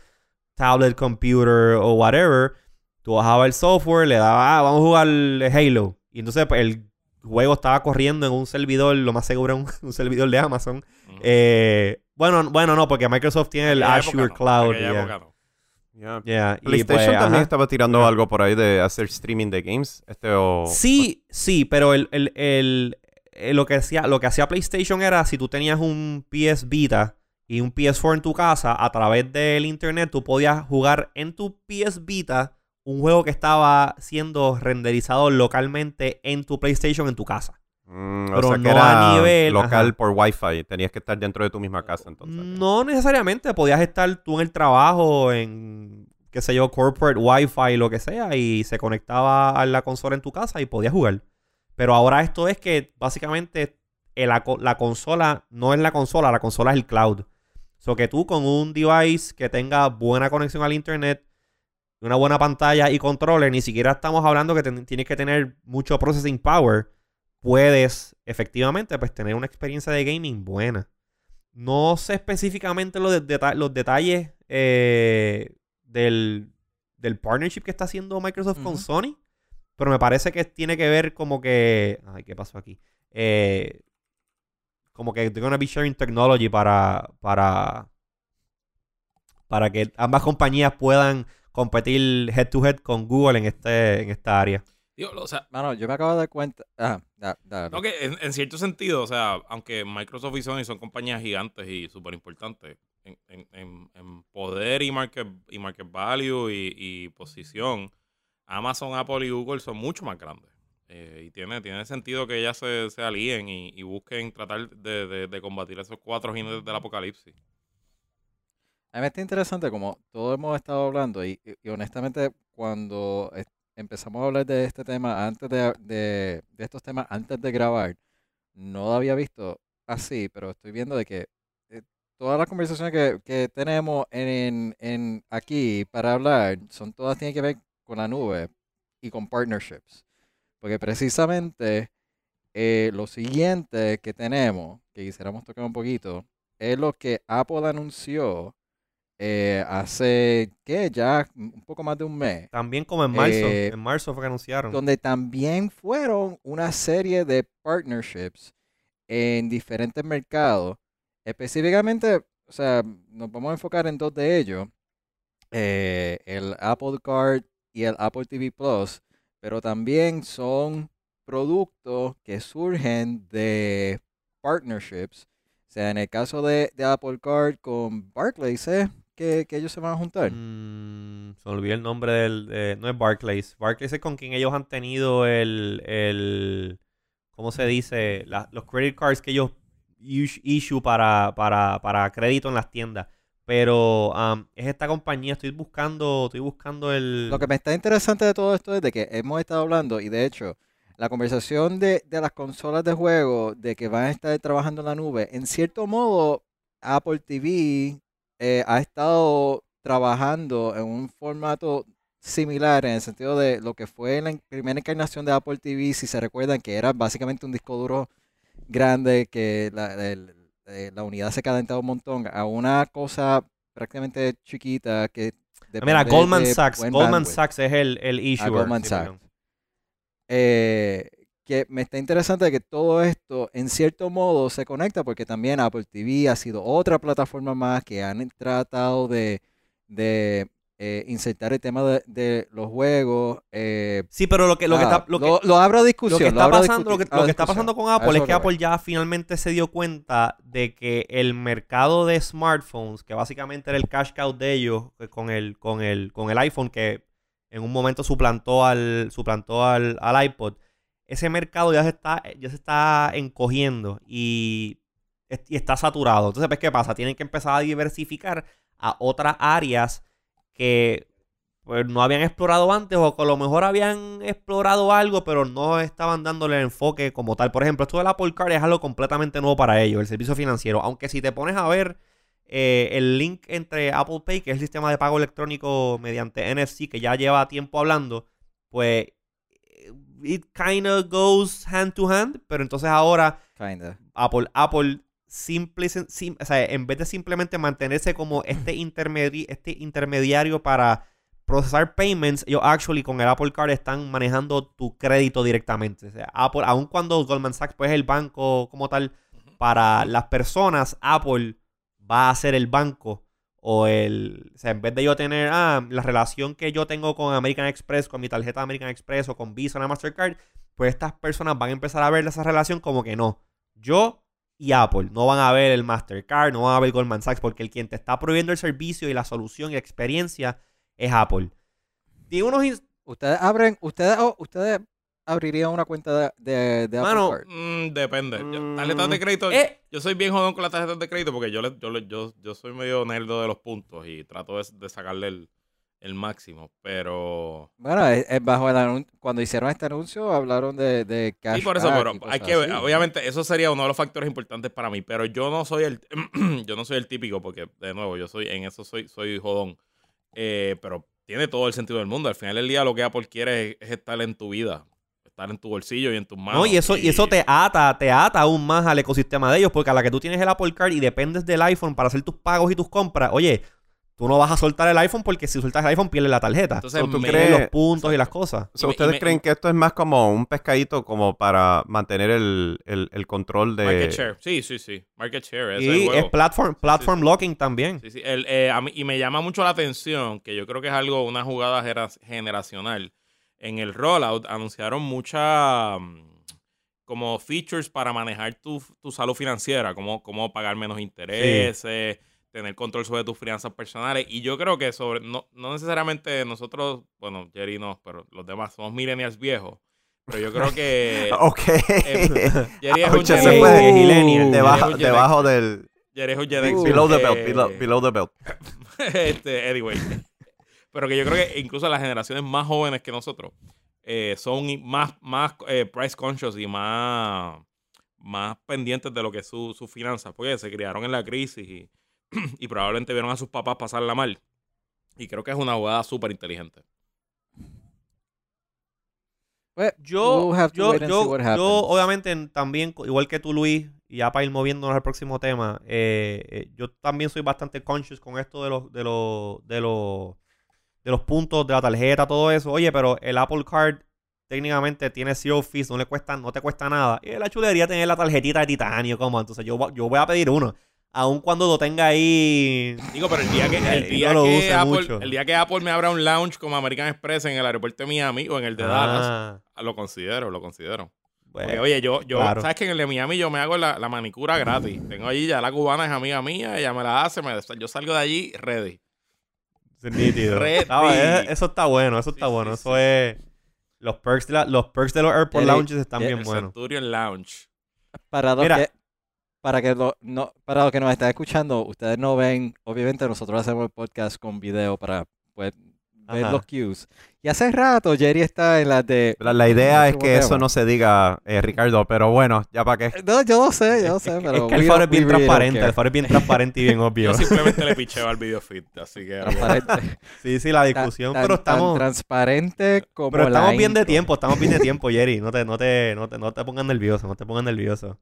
tablet computer o whatever, tú bajabas el software, le dabas, ah, vamos a jugar Halo. Y entonces pues, el juego estaba corriendo en un servidor, lo más seguro en un, un servidor de Amazon. Eh, bueno, bueno, no, porque Microsoft tiene el Azure no, Cloud. yeah. Yeah. Yeah, y PlayStation pues, también ajá. estaba tirando algo por ahí de hacer streaming de games. Este o. Sí, sí, pero el, el, el, eh, lo, que hacía, lo que hacía PlayStation era si tú tenías un PS Vita y un PS4 en tu casa, a través del internet tú podías jugar en tu PS Vita un juego que estaba siendo renderizado localmente en tu PlayStation en tu casa. Mm, o Pero que no era a nivel- local ajá. por Wi-Fi. Tenías que estar dentro de tu misma casa entonces. No necesariamente, podías estar tú en el trabajo, en, qué sé yo, corporate Wi-Fi, lo que sea, y se conectaba a la consola en tu casa y podías jugar. Pero ahora esto es que básicamente el- la, co- la consola no es la consola, la consola es el cloud. So que tú con un device que tenga buena conexión al internet, una buena pantalla y controller, ni siquiera estamos hablando que ten- tienes que tener mucho processing power, puedes efectivamente pues tener una experiencia de gaming buena. No sé específicamente los, de- deta- los detalles eh, del, del partnership que está haciendo Microsoft con. Sony, pero me parece que tiene que ver como que... Ay, ¿qué pasó aquí? Eh, como que they're gonna be sharing technology para, para, para que ambas compañías puedan competir head to head con Google en, este, en esta área. Digo, o sea, Mano, yo me acabo de dar cuenta. Ah, da, da, no que en, en cierto sentido, o sea, aunque Microsoft y Sony son compañías gigantes y súper importantes en, en- en- en poder y market, y market value y, y posición, Amazon, Apple y Google son mucho más grandes. Eh, y tiene, tiene sentido que ellas se, se alíen y, y busquen tratar de, de- de combatir esos cuatro jinetes del apocalipsis. A mí está interesante como todos hemos estado hablando y, honestamente cuando empezamos a hablar de este tema antes de, de- estos temas antes de grabar, no había visto así, pero estoy viendo de que eh, todas las conversaciones que, que tenemos en, en aquí para hablar son todas tienen que ver con la nube y con partnerships. Porque precisamente eh, lo siguiente que tenemos, que quisiéramos tocar un poquito, es lo que Apple anunció eh, hace, ¿qué? Ya un poco más de un mes. También como en marzo. Eh, en marzo fue que anunciaron. Donde también fueron una serie de partnerships en diferentes mercados. Específicamente, o sea, nos vamos a enfocar en dos de ellos. eh, el Apple Card y el Apple TV Plus. Pero también son productos que surgen de partnerships. O sea, en el caso de, de Apple Card con Barclays, ¿eh? Que, que ellos se van a juntar. Mm, se me olvidó el nombre del... de- no es Barclays. Barclays es con quien ellos han tenido el... el ¿Cómo se dice? La- los credit cards que ellos issue para, para, para crédito en las tiendas. Pero um, es esta compañía. Estoy buscando... Estoy buscando el... Lo que me está interesante de todo esto es de que hemos estado hablando, y de hecho, la conversación de, de las consolas de juego, de que van a estar trabajando en la nube, en cierto modo, Apple TV eh, ha estado trabajando en un formato similar en el sentido de lo que fue la primera encarnación de Apple TV, si se recuerdan, que era básicamente un disco duro grande, que la, el- eh, la unidad se calentaba un montón, a una cosa prácticamente chiquita que... Ah, Mira, Goldman Sachs. Goldman bandwidth. Sachs es el, el issuer. Goldman Sí, Sachs. Eh, que me está interesante que todo esto en cierto modo se conecta porque también Apple TV ha sido otra plataforma más que han tratado de, de, eh, insertar el tema de, de los juegos. eh, Sí, pero lo que, lo que está... Lo que, lo, lo abro a discusión. Lo que está pasando, lo que, lo que está pasando con Apple es que. Apple ya finalmente se dio cuenta de que el mercado de smartphones, que básicamente era el cash cow de ellos, eh, con el, con el, con el iPhone, que en un momento suplantó al, suplantó al, al iPod, ese mercado ya se está, ya se está encogiendo y, está saturado. Entonces, pues, ¿qué pasa? Tienen que empezar a diversificar a otras áreas que pues no habían explorado antes o que a lo mejor habían explorado algo, pero no estaban dándole el enfoque como tal. Por ejemplo, esto del Apple Card es algo completamente nuevo para ellos, el servicio financiero. Aunque si te pones a ver eh, el link entre Apple Pay, que es el sistema de pago electrónico mediante NFC, que ya lleva tiempo hablando, pues it kind of goes hand to hand, pero entonces ahora Kinda. Apple, Apple simple, sim- o sea, en vez de simplemente mantenerse como este, intermedi- este intermediario para procesar payments, ellos actually con el Apple Card están manejando tu crédito directamente. O sea, Apple, aun cuando Goldman Sachs pues, es el banco como tal, para las personas, Apple va a ser el banco o el, o sea, en vez de yo tener ah, la relación que yo tengo con American Express, con mi tarjeta de American Express o con Visa o Mastercard, pues estas personas van a empezar a ver esa relación como que no. Yo y Apple no van a ver el Mastercard, no van a ver Goldman Sachs, porque el quien te está proveyendo el servicio y la solución y la experiencia es Apple. Tiene unos... Ustedes abren, ustedes, oh, ustedes abrirían una cuenta de, de, de Apple Mano, Card. Mm, depende. Mm. Tarjetas de crédito. Eh. Yo soy bien jodón con las tarjetas de crédito porque yo, le- yo, le- yo, yo soy medio nerdo de los puntos y trato de, de sacarle el, el máximo. Pero. Bueno, es- es bajo el anun- cuando hicieron este anuncio hablaron de, de cash. Sí, por eso, pero hay que ver Obviamente, eso sería uno de los factores importantes para mí. Pero yo no soy el. yo no soy el típico porque, de nuevo, yo soy en eso soy, soy jodón. Eh, pero tiene todo el sentido del mundo. Al final del día, lo que Apple quiere es, es estar en tu vida. Estar en tu bolsillo y en tus manos. No, y eso, y eso te ata, te ata aún más al ecosistema de ellos, porque a la que tú tienes el Apple Card y dependes del iPhone para hacer tus pagos y tus compras, oye, tú no vas a soltar el iPhone porque si sueltas el iPhone pierdes la tarjeta. Entonces, So, ¿tú me- crees- los puntos y las cosas. So, Y me- y ¿Ustedes me- creen que esto es más como un pescadito como para mantener el, el- el control de... Market share. Sí, sí, sí. Market share. es Y es juego. platform, platform Sí, sí. locking también. Sí, sí. El, eh, a mí- y me llama mucho la atención, que yo creo que es algo, una jugada generacional. En el rollout anunciaron muchas como features para manejar tu, tu salud financiera, como cómo pagar menos intereses, tener control sobre tus finanzas personales. Y yo creo que sobre, no, no necesariamente nosotros, bueno, Jerry no, pero los demás somos millennials viejos. Pero yo creo que Ok. eh, Jerry es un. Millennial. debajo, del... Jerry es un Gen X, Below the eh, belt, below, below the belt. este, anyway. Pero que yo creo que incluso las generaciones más jóvenes que nosotros eh, son más, más eh, price conscious y más, más pendientes de lo que es su, sus finanzas, porque se criaron en la crisis y, y probablemente vieron a sus papás pasarla mal. Y creo que es una jugada súper inteligente. Pues, Yo, we'll yo, yo, obviamente, en- también, igual que tú, Luis, y ya para ir moviéndonos al próximo tema, eh, eh, yo también soy bastante conscious con esto de los, de los, de los, de los puntos de la tarjeta, todo eso. Oye, pero el Apple Card técnicamente tiene zero fees, no le cuesta, no te cuesta nada. Y la chulería tener la tarjetita de titanio, como, entonces yo, yo voy a pedir uno. Aun cuando lo tenga ahí. Digo, pero el día que, el día no que Apple, mucho. el día que Apple me abra un lounge como American Express en el aeropuerto de Miami o en el de Dallas, Ah, lo considero, lo considero. Porque, oye, yo, yo claro. sabes que en el de Miami yo me hago la, la manicura gratis. Tengo allí ya la cubana es amiga mía, ella me la hace, me- yo salgo de allí ready. Es nítido. Ready. Ah, eso está bueno, eso Sí, está sí, bueno. sí. eso es. Los perks, de la- los perks de los airport El- lounges están el bien el buenos. Centurion Lounge. Para los Mira. que para que lo- no, para los que nos están escuchando, ustedes no ven, obviamente nosotros hacemos el podcast con video para pues, ver Ajá. los cues. Y hace rato Jerry está en las de La, la idea es que eso tema. no se diga, eh, Ricardo, pero bueno, ya para qué. No, yo lo sé, yo lo sé, Es pero que el don't- es bien we transparente, el faro es bien transparente y bien obvio. Yo simplemente le picheo al video feed, así que... Transparente. Sí, sí, la Tan- discusión, tan- pero tan estamos, transparente como pero estamos la bien de intro. tiempo, estamos bien de tiempo, Jerry. No te, no te, no te, no te pongas nervioso, no te pongas nervioso.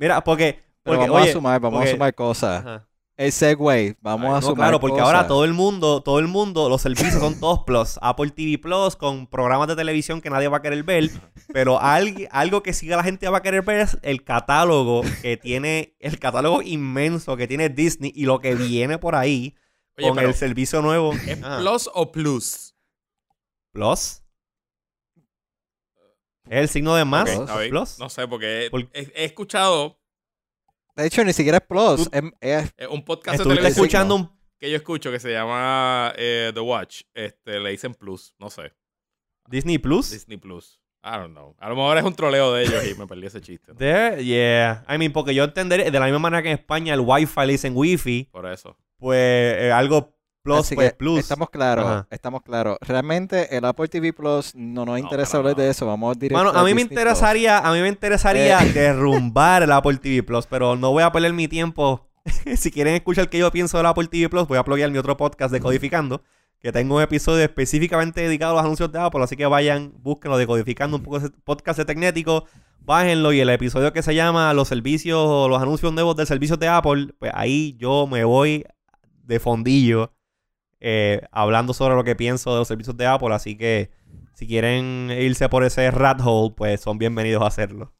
Mira, porque, Pero porque vamos oye, a sumar, vamos porque- a sumar cosas. Ajá. El segue, vamos Ay, a no, sumar claro, porque cosas. ahora todo el mundo, todo el mundo, los servicios son todos plus. Apple TV Plus con programas de televisión que nadie va a querer ver, pero algo, algo que sí la gente va a querer ver es el catálogo que tiene, el catálogo inmenso que tiene Disney y lo que viene por ahí Oye, con pero, el servicio nuevo. ¿es Ah, plus o plus? Plus. Es el signo de más. Plus. No sé, porque Por- he, he escuchado De hecho, ni siquiera es Plus. Tú- es- es- eh, un podcast de televisión escuchando un que yo escucho que se llama eh, The Watch. Este, le dicen plus, no sé. Disney Plus. Disney Plus. I don't know. A lo mejor es un troleo de ellos y me perdí ese chiste. ¿no? There, yeah. I mean, porque yo entenderé, de la misma manera que en España el Wi-Fi le dicen Wi-Fi, Por eso. pues eh, algo plus, así pues que plus. Estamos claros, Ajá. estamos claros. Realmente el Apple TV Plus no nos interesa para hablar de eso. Vamos directo Mano, a mí me Disney interesaría, a mí me interesaría Eh. derrumbar el Apple TV Plus, pero no voy a perder mi tiempo. si quieren escuchar qué yo pienso del Apple TV Plus, voy a pluguear mi otro podcast de Codificando, que tengo un episodio específicamente dedicado a los anuncios de Apple, así que vayan, búsquenlo de Codificando, un poco de podcast de Tecnético, bájenlo y el episodio que se llama Los servicios o los anuncios nuevos del servicio de Apple, pues ahí yo me voy de fondillo eh, hablando sobre lo que pienso de los servicios de Apple, así que si quieren irse por ese rat hole, pues son bienvenidos a hacerlo.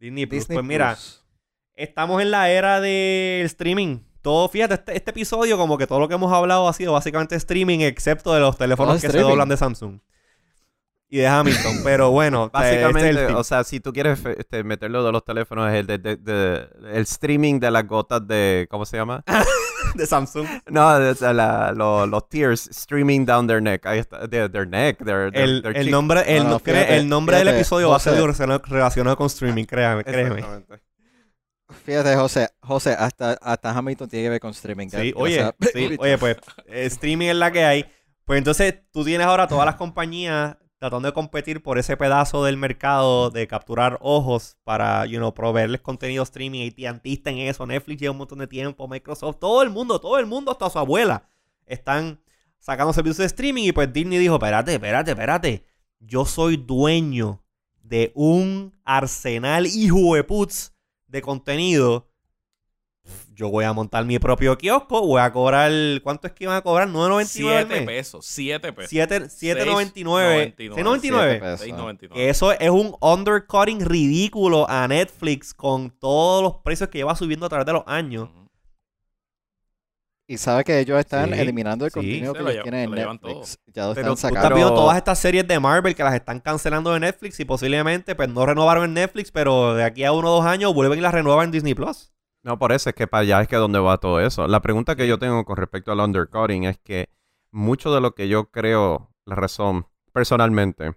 Disney Plus. Disney pues mira, Plus. estamos en la era del streaming. Todo, fíjate, este, este episodio, como que todo lo que hemos hablado ha sido básicamente streaming, excepto de los teléfonos que se doblan de Samsung. Y de Hamilton. Pero bueno, este es el Básicamente, o sea, si tú quieres este, meterlo de los teléfonos, es el, de, de- de- el streaming de las gotas de. ¿Cómo se llama? de Samsung. No, de- de la- lo- los tears streaming down their neck. Ahí está, de- their neck, their, their- El, their el cheek. nombre, el, No, fíjate, el nombre del episodio va a ser relacionado, relacionado con streaming, créame, créeme. Fíjate, José, José, hasta, hasta Hamilton tiene que ver con streaming. Sí, o oye, sea, sí, oye, pues eh, streaming es la que hay. Pues entonces tú tienes ahora todas las compañías tratando de competir por ese pedazo del mercado de capturar ojos para, you know, proveerles contenido streaming. AT&T está en eso, Netflix lleva un montón de tiempo, Microsoft, todo el mundo, todo el mundo, hasta su abuela, están sacando servicios de streaming y pues Disney dijo, espérate, espérate, espérate, yo soy dueño de un arsenal hijo de puts de contenido yo voy a montar mi propio kiosco, voy a cobrar, ¿cuánto es que iban a cobrar? ¿9.99 al 7 mes? pesos. 7 pesos. Siete- 7.99. 6.99. 6.99. pesos. 6.99. Que Eso es un undercutting ridículo a Netflix con todos los precios que lleva subiendo a través de los años. Y sabe que ellos están Sí, eliminando el sí, contenido que lo ellos tienen en Netflix. Ya lo Pero están tú Estás sacando. viendo todas estas series de Marvel que las están cancelando en Netflix y posiblemente pues no renovaron en Netflix, pero de aquí a uno o dos años vuelven y las renuevan en Disney Plus. No, por eso es que para allá es que donde va todo eso. La pregunta que yo tengo con respecto al undercutting es que mucho de lo que yo creo, la razón personalmente,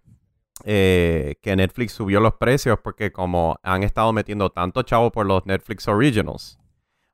eh, que Netflix subió los precios porque como han estado metiendo tanto chavo por los Netflix Originals.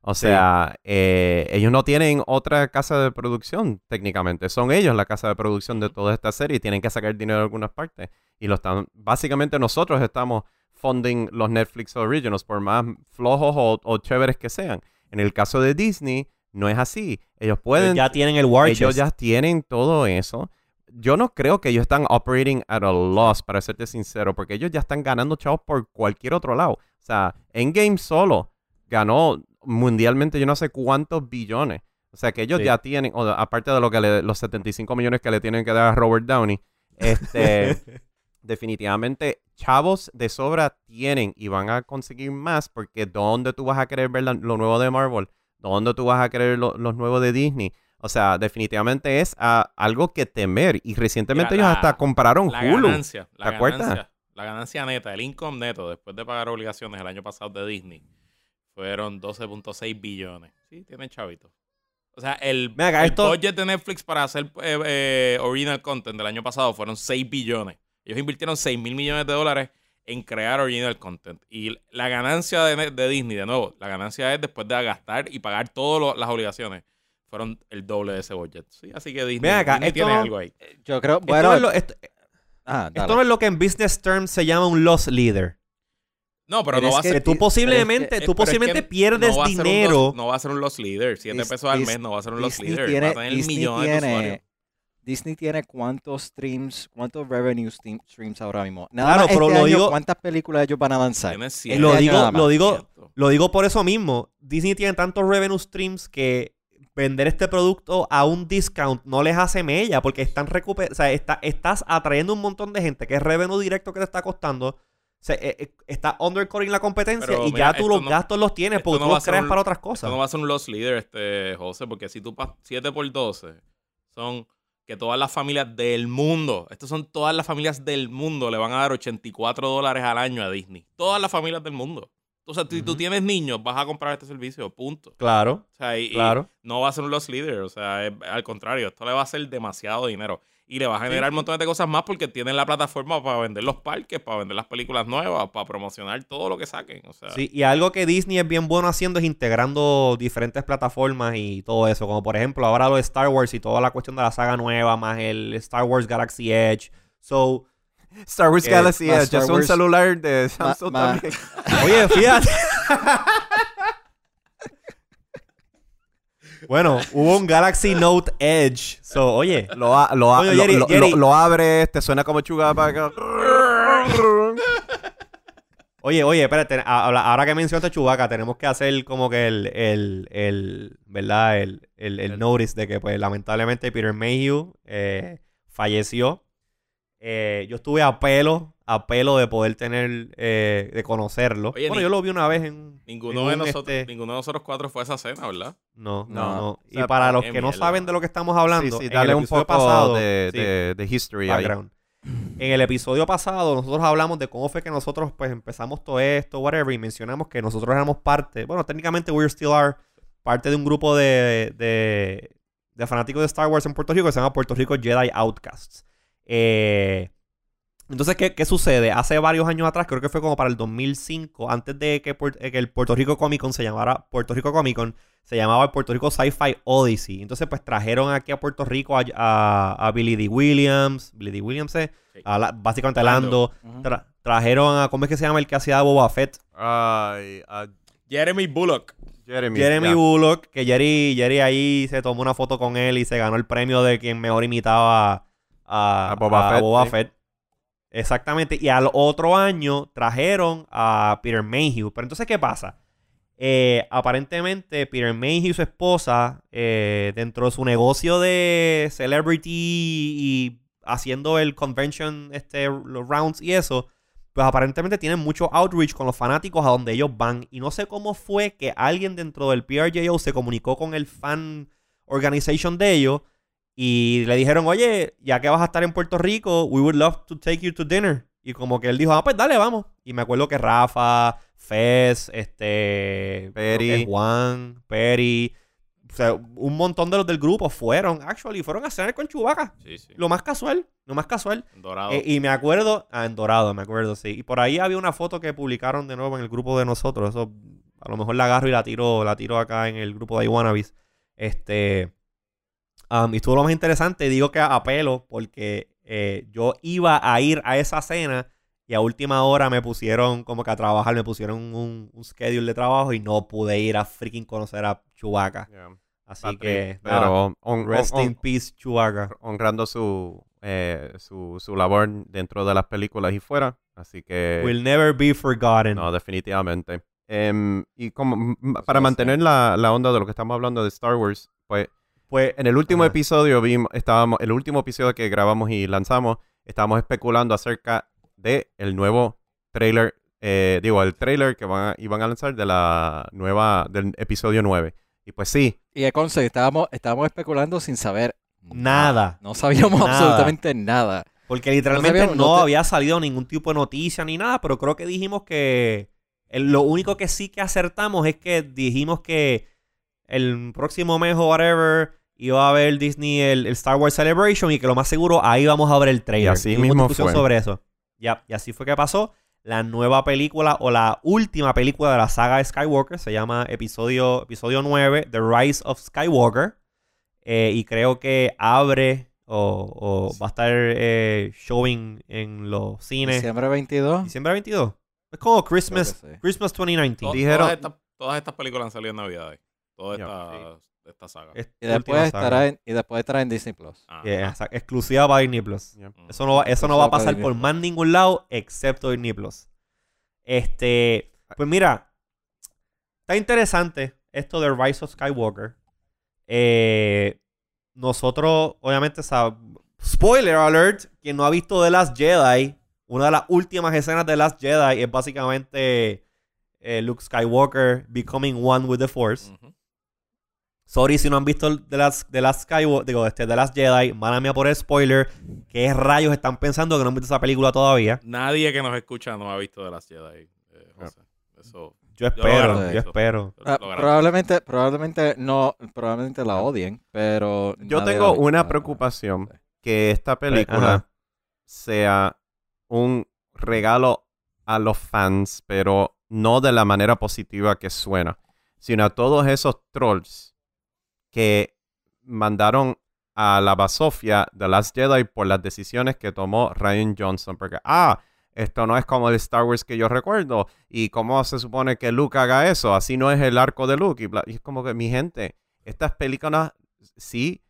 O sea, eh, ellos no tienen otra casa de producción técnicamente. Son ellos la casa de producción de toda esta serie y tienen que sacar dinero de algunas partes. Y lo están, básicamente nosotros estamos funding los Netflix Originals, por más flojos o, o chéveres que sean. En el caso de Disney, no es así. Ellos pueden, ya tienen el War ellos ya tienen todo eso. Yo no creo que ellos están operating at a loss, para serte sincero, porque ellos ya están ganando chavos por cualquier otro lado. O sea, Endgame solo ganó mundialmente yo no sé cuántos billones. O sea, que ellos Sí. ya tienen, o aparte de lo que le- los 75 millones que le tienen que dar a Robert Downey, este, definitivamente chavos de sobra tienen y van a conseguir más porque ¿dónde tú vas a querer ver la- lo nuevo de Marvel? ¿Dónde tú vas a querer lo- los nuevos de Disney? O sea, definitivamente es algo que temer. Y recientemente Mira, ellos la- hasta compraron La Hulu. ganancia, la ¿te acuerdas? ganancia, la ganancia neta, el income neto después de pagar obligaciones el año pasado de Disney fueron 12.6 billones. Sí, tienen chavitos. O sea, el, esto- budget de Netflix para hacer eh, eh, original content del año pasado fueron 6 billones. Ellos invirtieron 6 mil millones de dólares en crear original content. Y la ganancia de, de Disney, de nuevo, la ganancia es después de gastar y pagar todas las obligaciones. Fueron el doble de ese budget. Sí, así que Disney, Ven acá, Disney esto tiene no- algo ahí. Yo creo, Esto, bueno, no es lo, esto- ah, esto no es lo que en business terms se llama un loss leader. No, pero, Pero no es va a que ser Que tú es posiblemente, que- Eh, tú es posiblemente que pierdes no va a ser un dinero. loss- no va a ser un loss leader. 7 Dis- pesos al mes no va a ser un loss Disney leader. tiene, va a tener Disney millones de usuarios. Disney tiene cuántos streams, cuántos revenue stream- streams ahora mismo. Nada Claro, más pero este lo año, digo- ¿Cuántas películas ellos van a lanzar? Tiene Este lo digo, lo digo, lo digo por eso mismo. Disney tiene tantos revenue streams que vender este producto a un discount no les hace mella porque están recuper o sea, está- estás atrayendo un montón de gente que es revenue directo que te está costando. O sea, eh, eh, está undercutting la competencia Pero y mira, ya tú los no- gastos los tienes porque no tú los creas un- para otras Esto cosas. no va a ser un loss leader, este José, porque si tú pasas 7 por 12, son que todas las familias del mundo, estos son todas las familias del mundo, le van a dar 84 dólares al año a Disney. Todas las familias del mundo. O sea, si tú tienes niños, vas a comprar este servicio, punto. Claro, O sea, y, y claro. no va a ser un loss leader. O sea, es- al contrario, esto le va a hacer demasiado dinero. Y le va a generar montones de cosas más porque tienen la plataforma para vender los parques, para vender las películas nuevas, para promocionar todo lo que saquen. O sea, Sí, y algo que Disney es bien bueno haciendo es integrando diferentes plataformas y todo eso. Como por ejemplo, ahora lo de Star Wars y toda la cuestión de la saga nueva, más el Star Wars Galaxy Edge. So, Star Wars Eh, Galaxy Edge, Star es un celular de Samsung ma- también. oye, fíjate. bueno, hubo un Galaxy Note Edge. So, oye, Lo, a- lo, a- Oye, lo- Jerry, lo- Jerry. lo- lo abres, te suena como acá. oye, oye, espérate. Ahora ahora que mencionaste Chewbacca, tenemos que hacer como que el, el, el ¿verdad? El, el, el notice de que, pues, lamentablemente Peter Mayhew eh, falleció. Eh, yo estuve a pelo, a pelo de poder tener, eh, de conocerlo. Oye, bueno, ni- yo lo vi una vez en... Ninguno en de nosotros, este, ninguno de nosotros cuatro fue a esa cena, ¿verdad? No, No. no, no. O Y sea, para los que no saben de lo que estamos hablando, Sí, sí, dale un poco pasado, de, sí, de, de history ahí. background. En el episodio pasado nosotros hablamos de cómo fue que nosotros pues empezamos todo esto, whatever, y mencionamos que nosotros éramos parte, bueno, técnicamente we still are parte de un grupo de, de, de fanáticos de Star Wars en Puerto Rico que se llama Puerto Rico Jedi Outcasts. Eh, entonces, ¿qué, qué sucede? Hace varios años atrás, creo que fue como para el 2005, antes de que, eh, que el Puerto Rico Comic Con se llamara Puerto Rico Comic Con, se llamaba el Puerto Rico Sci-Fi Odyssey. Entonces, pues trajeron aquí a Puerto Rico a, a- a Billy D. Williams, Billy D. Williams, eh, Sí. a la- básicamente a Lando. Tra- trajeron a, ¿cómo es que se llama el que hacía Boba Fett? Ay, Jeremy Bullock. Jeremy. Jeremy. Bullock, que Jerry, Jerry ahí se tomó una foto con él y se ganó el premio de quien mejor imitaba a, A Boba Fett, sí. Fett. Exactamente. Y al otro año trajeron a Peter Mayhew. Pero entonces, ¿qué pasa? Eh, aparentemente, Peter Mayhew y su esposa, eh, dentro de su negocio de celebrity y haciendo el convention, este, los rounds y eso, pues aparentemente tienen mucho outreach con los fanáticos a donde ellos van. Y no sé cómo fue que alguien dentro del PRJO se comunicó con el fan organization de ellos y le dijeron, oye, ya que vas a estar en Puerto Rico, we would love to take you to dinner. Y como que él dijo, ah, pues dale, vamos. Y me acuerdo que Rafa, Fez, este, que Peri. Juan, Peri, o sea, un montón de los del grupo fueron, actually, fueron a cenar con Chubaca. Sí, sí. Lo más casual, lo más casual. Dorado. Eh, y me acuerdo, ah, en Dorado, me acuerdo, sí. Y por ahí había una foto que publicaron de nuevo en el grupo de nosotros. Eso, a lo mejor la agarro y la tiro, la tiro acá en el grupo de iWannabes. Este. Um, y estuvo lo más interesante, digo que a pelo, porque eh, yo iba a ir a esa cena y a última hora me pusieron como que a trabajar, me pusieron un, un schedule de trabajo y no pude ir a freaking conocer a Chewbacca. Yeah. Así Patrick, que, nada, pero rest hon- in peace, Chewbacca. honrando su, eh, su, su labor dentro de las películas y fuera. Así que... Will never be forgotten. No, definitivamente. Em, y como para mantener la, la onda de lo que estamos hablando de Star Wars, pues Pues, en el último Ajá. episodio vimos, estábamos, el último episodio que grabamos y lanzamos, estábamos especulando acerca de el nuevo trailer, eh, digo, el trailer que van a, iban a lanzar de la nueva, del episodio 9. Y pues sí, Y de conce, estábamos, estábamos especulando sin saber Nada. No sabíamos Nada. absolutamente nada. Porque literalmente no, sabíamos, no te- había salido ningún tipo de noticia ni nada, pero creo que dijimos que el- lo único que sí que acertamos es que dijimos que el próximo mes o whatever iba a haber Disney el, el Star Wars Celebration y que lo más seguro ahí vamos a ver el trailer. Y así Tuvimos mismo discusión fue. sobre eso. Ya, y así fue que pasó. La nueva película o la última película de la saga de Skywalker se llama episodio, episodio 9, The Rise of Skywalker. Eh, y creo que abre o, o va a estar eh, showing en los cines. Diciembre 22. Diciembre 22. Es como Christmas, sí. Christmas 2019. To- dijeron- todas, estas, todas estas películas han salido en Navidad. Toda Ya, esta saga. Y después, saga. estará en, y después estará en Disney Plus. Yeah, exacto. exclusiva para Disney Plus. Yeah. Eso no va, eso no va a pasar por más ningún lado excepto Disney Plus. Este, pues mira, está interesante esto de Rise of Skywalker. Eh, nosotros, obviamente, sab- spoiler alert, quien no ha visto The Last Jedi, una de las últimas escenas de The Last Jedi es básicamente eh, Luke Skywalker becoming one with the Force. Ujú. Sorry si no han visto The Last, The Last Skywalker, digo, este, The Last Jedi, mala mía por el spoiler. ¿Qué rayos están pensando que no han visto esa película todavía? Nadie que nos escucha no ha visto de las Jedi. eh, José. Eso. Yo Yo espero, lo yo, garantizo. espero. Ah, probablemente, probablemente no, probablemente la odien, pero Yo tengo una preocupación. que esta Ajá. película sea un regalo a los fans, pero no de la manera positiva que suena, sino a todos esos trolls que mandaron a la basofia de Last Jedi por las decisiones que tomó Ryan Johnson. Porque, ah, esto no es como el Star Wars que yo recuerdo. ¿Y cómo se supone que Luke haga eso? Así no es el arco de Luke. Y, bla- y es como que, mi gente, estas películas sí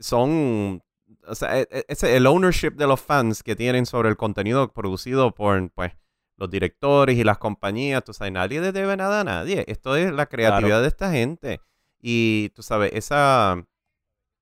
son... O sea, e- e- ese, el ownership de los fans que tienen sobre el contenido producido por, pues, los directores y las compañías, tú sabes, nadie le debe nada a nadie. Esto es la creatividad de esta gente. Y tú sabes, esa...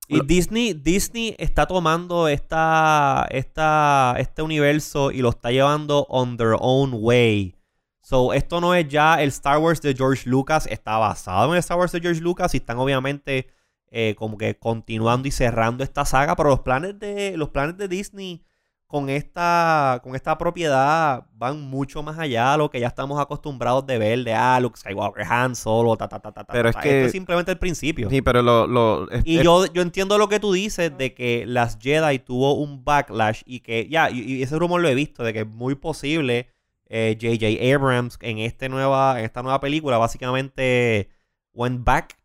Y Disney, Disney está tomando esta, esta, este universo y lo está llevando on their own way. So, esto no es ya el Star Wars de George Lucas, está basado en el Star Wars de George Lucas y están obviamente eh, como que continuando y cerrando esta saga, pero los planes de, los planes de Disney con esta, con esta propiedad van mucho más allá de lo que ya estamos acostumbrados de ver, de ah, Luke Skywalker, Han Solo, ta, ta, ta, ta, Pero ta. es que- Esto es simplemente el principio. Sí, pero lo... lo es- Y es- yo, yo entiendo lo que tú dices de que las Jedi tuvo un backlash y que, ya, y, y ese rumor lo he visto, de que es muy posible eh, J.J. Abrams en, este nueva, en esta nueva película básicamente went back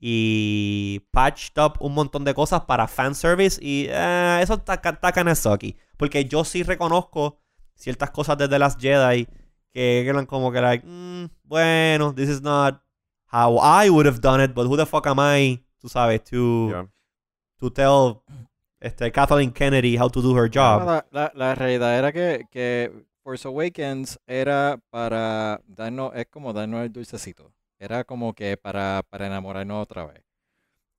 y patched up un montón de cosas para fanservice y eh, eso está, está. Porque yo sí reconozco ciertas cosas desde las Jedi que eran como que like, "Mm, bueno, this is not how I would have done it, but who the fuck am I, tú sabes, to, Yeah. to tell este, Kathleen Kennedy how to do her job. la, la- la realidad era que, que Force Awakens era para darnos, es como darnos el dulcecito. Era como que para, para enamorarnos otra vez.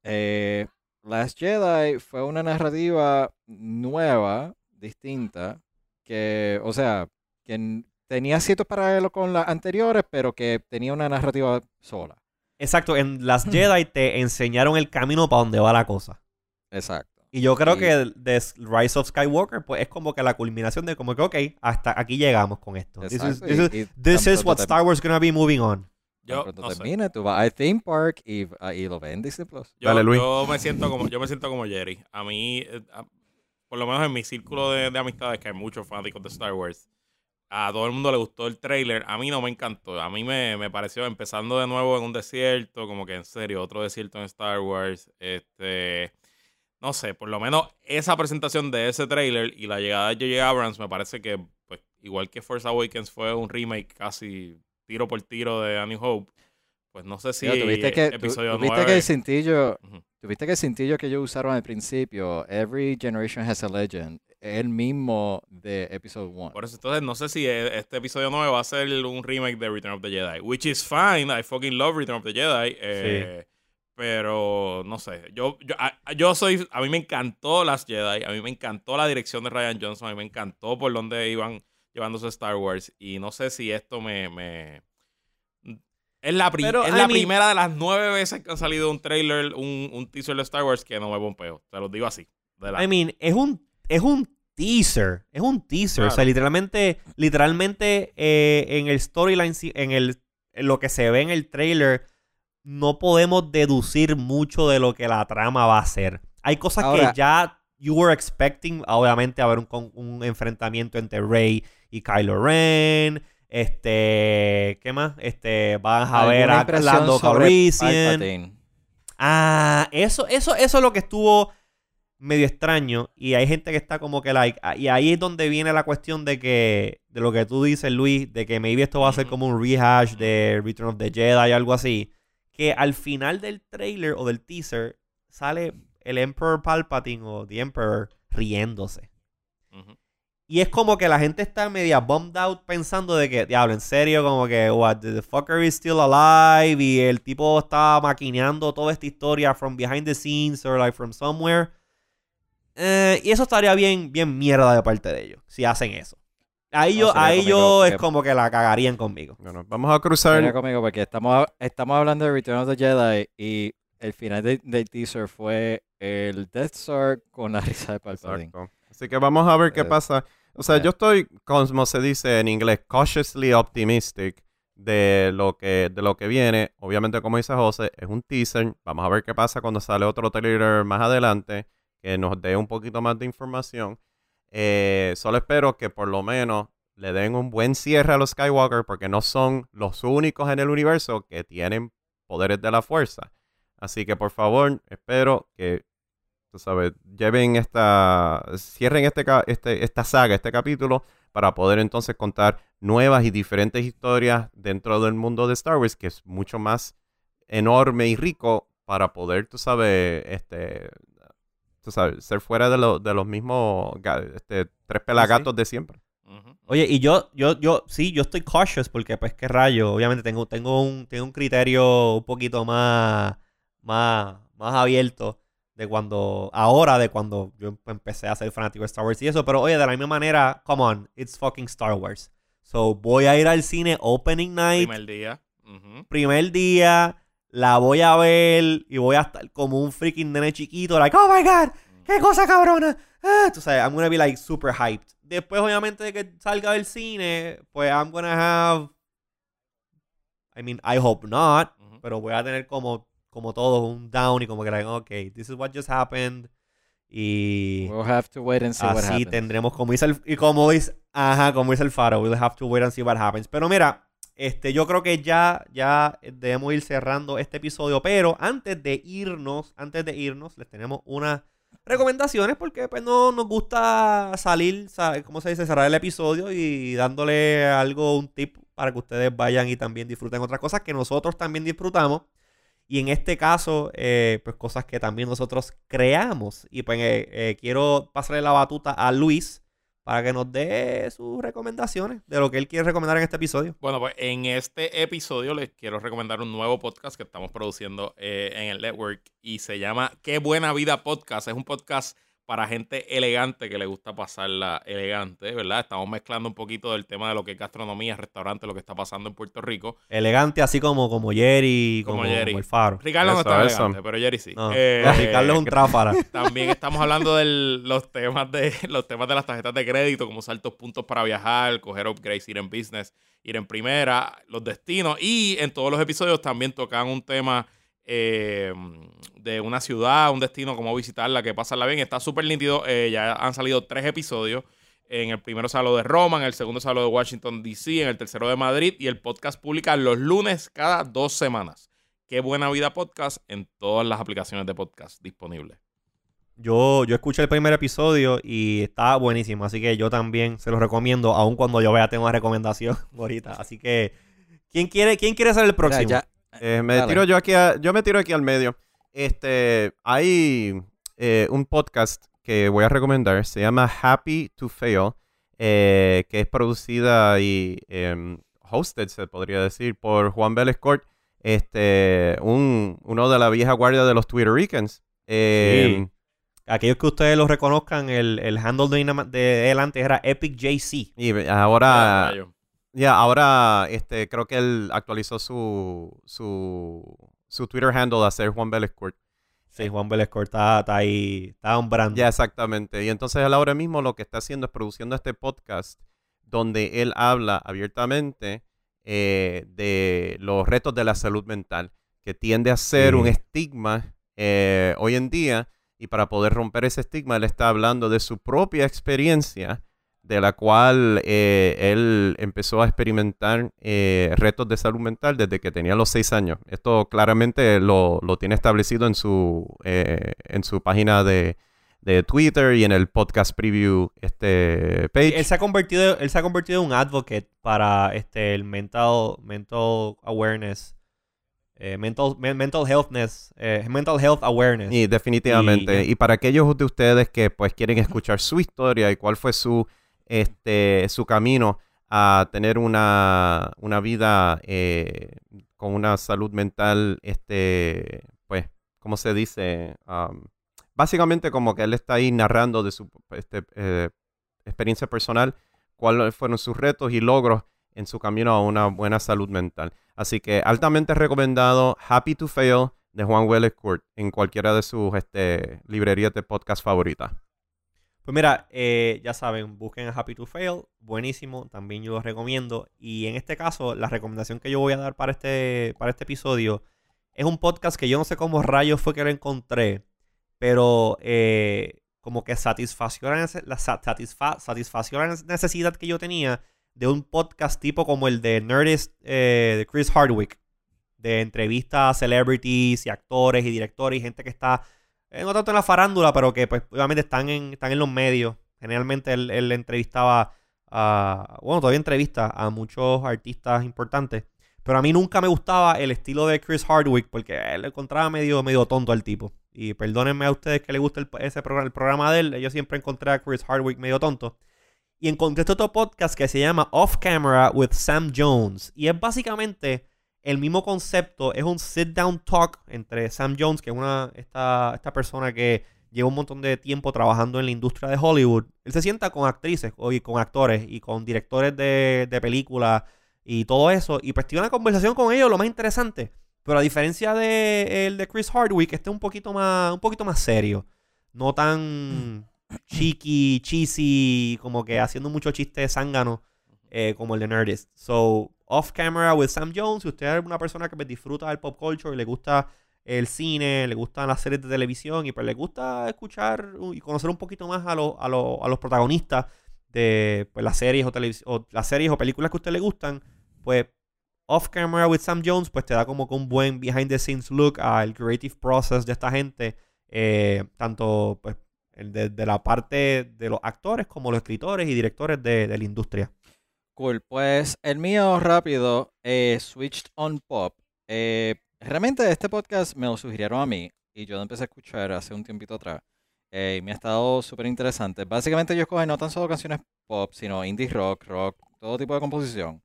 Eh, Last Jedi fue una narrativa nueva, distinta, que, o sea, que tenía ciertos paralelos con las anteriores, pero que tenía una narrativa sola. Exacto, en las Jedi te enseñaron el camino para donde va la cosa. Exacto. Y yo creo Y- que de Rise of Skywalker pues es como que la culminación de como que, ok, hasta aquí llegamos con esto. This is, this is- this is what Star Wars gonna be moving on. Yo, no sé. tú vas al theme park y, ah, y lo ves en Disney Plus. Yo, Dale, Luis. yo me siento como yo me siento como Jerry. A mí, eh, a- por lo menos en mi círculo de, de amistades, que hay muchos fanáticos de Star Wars, a todo el mundo le gustó el trailer. A mí no me encantó. A mí me, me pareció empezando de nuevo en un desierto, como que en serio, otro desierto en Star Wars. Este, no sé, por lo menos esa presentación de ese trailer y la llegada de J.J. Abrams me parece que, pues, igual que Force Awakens fue un remake casi tiro por tiro de A New Hope. Pues no sé si Digo, tuviste que, episodio tuviste 9... que el cintillo. Tuviste que el cintillo que ellos usaron al principio, Every Generation Has a Legend, el mismo de Episode 1. Por eso, entonces, no sé si e- este episodio 9 va a ser un remake de Return of the Jedi. Which is fine. I fucking love Return of the Jedi. eh, Pero, no sé. Yo, yo, a- yo soy... A mí me encantó las Jedi. A mí me encantó la dirección de Ryan Johnson. A mí me encantó por donde iban llevándose Star Wars. Y no sé si esto me... me- es la, pri- Pero, es I la mean- primera de las nueve veces que han salido un trailer, un, un teaser de Star Wars que no me pompeo. Te lo digo así. De la- I mean, es un, es un teaser. Es un teaser. O sea, literalmente, literalmente eh, en el storyline, en, el, en lo que se ve en el trailer, no podemos deducir mucho de lo que la trama va a ser. Hay cosas Ahora- que ya you were expecting, obviamente, haber un, con- un enfrentamiento entre Rey y Kylo Ren. Este, ¿qué más? Este, van a ver ¿Alguna a Lando Calrissian. Ah, eso, eso, eso es lo que estuvo medio extraño. Y hay gente que está como que like. ah, Y ahí es donde viene la cuestión de que. De lo que tú dices, Luis, de que maybe esto va a ser como un rehash de Return of the Jedi, algo así. Que al final del trailer o del teaser sale el Emperor Palpatine o The Emperor riéndose. Y es como que la gente está media bummed out pensando de que, diablo, en serio, como que, what, the fucker is still alive y el tipo está maquineando toda esta historia from behind the scenes or like from somewhere. Eh, y eso estaría bien, bien mierda de parte de ellos, si hacen eso. Ahí No, yo, sería ahí cómico, yo es como que la cagarían conmigo. Bueno, vamos a cruzar. Conmigo porque estamos, estamos hablando de Return of the Jedi y el final de- del teaser fue el Death Star con la risa de Palpatine. Exacto. Así que vamos a ver qué Eh, pasa. O sea, yo estoy, como se dice en inglés, cautiously optimistic de lo que de lo que viene. Obviamente, como dice José, es un teaser. Vamos a ver qué pasa cuando sale otro trailer más adelante que nos dé un poquito más de información. Eh, solo espero que por lo menos le den un buen cierre a los Skywalker porque no son los únicos en el universo que tienen poderes de la fuerza. Así que por favor, espero que tú sabes, lleven esta, cierren este, este, esta saga, este capítulo, para poder entonces contar nuevas y diferentes historias dentro del mundo de Star Wars, que es mucho más enorme y rico para poder, tú sabes, este, tú sabes, ser fuera de, lo- de los mismos este, tres pelagatos de siempre. Oye, y yo, yo, yo, sí, yo estoy cautious porque, pues, qué rayo. Obviamente tengo, tengo un, tengo un criterio un poquito más, más, más abierto de cuando, ahora de cuando yo empecé a ser fanático de Star Wars y eso. Pero, oye, de la misma manera, come on, it's fucking Star Wars. So, voy a ir al cine opening night, Primer día. Primer día, la voy a ver y voy a estar como un freaking nene chiquito, like, oh my god, ¡qué cosa cabrona! Ah, tú sabes, I'm gonna be like super hyped. Después, obviamente, de que salga del cine, pues I'm gonna have. I mean, I hope not. Pero voy a tener como, como todo un down y como que, like, ok, this is what just happened. Y. We'll have to wait and see what Así happens. tendremos, como dice el, y como dice, ajá, como dice el faro, we'll have to wait and see what happens. Pero mira, este, yo creo que ya, ya debemos ir cerrando este episodio, pero antes de irnos, antes de irnos, les tenemos unas recomendaciones porque pues no nos gusta salir, sa- ¿cómo se dice? Cerrar el episodio y dándole algo, un tip para que ustedes vayan y también disfruten otras cosas que nosotros también disfrutamos. Y en este caso, eh, pues cosas que también nosotros creamos. Y pues eh, eh, quiero pasarle la batuta a Luis para que nos dé sus recomendaciones de lo que él quiere recomendar en este episodio. Bueno, pues en este episodio les quiero recomendar un nuevo podcast que estamos produciendo eh, en el network y se llama Qué Buena Vida Podcast. Es un podcast para gente elegante que le gusta pasarla elegante, ¿verdad? Estamos mezclando un poquito del tema de lo que es gastronomía, restaurante, lo que está pasando en Puerto Rico. Elegante, así como, como Jerry, como, Como Jerry. como el faro. Ricardo no está eso. elegante, pero Jerry sí. No, Eh, no, Ricardo es un tráfara. También estamos hablando de los temas de los temas de las tarjetas de crédito, como usar tus puntos para viajar, coger upgrades, ir en business, ir en primera, los destinos. Y en todos los episodios también tocan un tema eh, de una ciudad, un destino, cómo visitarla, que pasarla bien. Está súper nítido. eh, ya han salido tres episodios. En el primero se habló de Roma, en el segundo se habló de Washington, D.C., en el tercero de Madrid. Y el podcast publica los lunes cada dos semanas. Qué buena vida podcast en todas las aplicaciones de podcast disponibles. Yo, yo escuché el primer episodio y está buenísimo, así que yo también se los recomiendo, aun cuando yo vea tengo una recomendación ahorita. Así que, ¿quién quiere, quién quiere ser el Mira, próximo? ya- Eh, me Dale. tiro yo aquí, a- yo me tiro aquí al medio. Este, hay eh, un podcast que voy a recomendar, se llama Happy to Fail, eh, que es producida y em, hosted, se podría decir, por Juan Vélez Cort, este, un, uno de la vieja guardia de los Twittericans. Em, Aquellos que ustedes lo reconozcan, el, el handle de, de él antes era Epic JC. Y ahora. Ya, ahora, este, creo que él actualizó su, su, su Twitter handle a ser Juan Vélez. Sí, Juan Vélez está, está ahí, está hombrando. Ya, exactamente. Y entonces él ahora mismo lo que está haciendo es produciendo este podcast donde él habla abiertamente eh, de los retos de la salud mental, que tiende a ser Sí. un estigma eh, hoy en día. Y para poder romper ese estigma, él está hablando de su propia experiencia, de la cual eh, él empezó a experimentar eh, retos de salud mental desde que tenía los seis años. Esto claramente lo, lo tiene establecido en su, eh, en su página de, de Twitter y en el podcast preview este page. Él se ha convertido, él se ha convertido en un advocate para este el mental, mental awareness, eh, mental, men- mental healthness, eh, mental health awareness. Y definitivamente. Y- Y, para aquellos de ustedes que pues quieren escuchar su historia y cuál fue su este su camino a tener una, una vida eh, con una salud mental, este, pues, ¿cómo se dice? Um, básicamente como que él está ahí narrando de su este, eh, experiencia personal, cuáles fueron sus retos y logros en su camino a una buena salud mental. Así que altamente recomendado Happy to Fail de Juan Welles Court en cualquiera de sus este, librerías de podcast favoritas. Pues mira, eh, ya saben, busquen a Happy to Fail, buenísimo, también yo los recomiendo. Y en este caso, la recomendación que yo voy a dar para este, para este episodio es un podcast que yo no sé cómo rayos fue que lo encontré, pero eh, como que satisfació la, satisfa- satisfació la necesidad que yo tenía de un podcast tipo como el de Nerdist eh, de Chris Hardwick, de entrevistas a celebrities y actores y directores y gente que está eh, no tanto en la farándula, pero que pues obviamente están en, están en los medios. Generalmente él, él entrevistaba a, bueno, todavía entrevista a muchos artistas importantes. Pero a mí nunca me gustaba el estilo de Chris Hardwick porque él encontraba medio, medio tonto al tipo. Y perdónenme a ustedes que les gusta el, ese programa, el programa de él. Yo siempre encontré a Chris Hardwick medio tonto. Y encontré este otro podcast que se llama Off Camera with Sam Jones. Y es básicamente el mismo concepto. Es un sit down talk entre Sam Jones, que es una esta, esta persona que lleva un montón de tiempo trabajando en la industria de Hollywood. Él se sienta con actrices o- y con actores y con directores de, de películas y todo eso. Y pues tiene una conversación con ellos, lo más interesante. Pero a diferencia de el de Chris Hardwick, este es un poquito más, un poquito más serio. no tan cheeky, cheesy, como que haciendo mucho chiste zángano eh, como el de Nerdist. So, Off Camera with Sam Jones, si usted es una persona que pues, disfruta del pop culture, le gusta el cine, le gustan las series de televisión y pues le gusta escuchar y conocer un poquito más a, los- a, los- a los protagonistas de pues, las series o, o las series o películas que a usted le gustan, pues Off Camera with Sam Jones pues te da como que un buen behind the scenes look al creative process de esta gente, eh, tanto pues de, de la parte de los actores como los escritores y directores de la industria. Cool, pues el mío rápido, eh, Switched on Pop. Eh, realmente este podcast me lo sugirieron a mí y yo lo empecé a escuchar hace un tiempito atrás. eh, y me ha estado súper interesante. Básicamente ellos cogen no tan solo canciones pop, sino indie rock, rock, todo tipo de composición.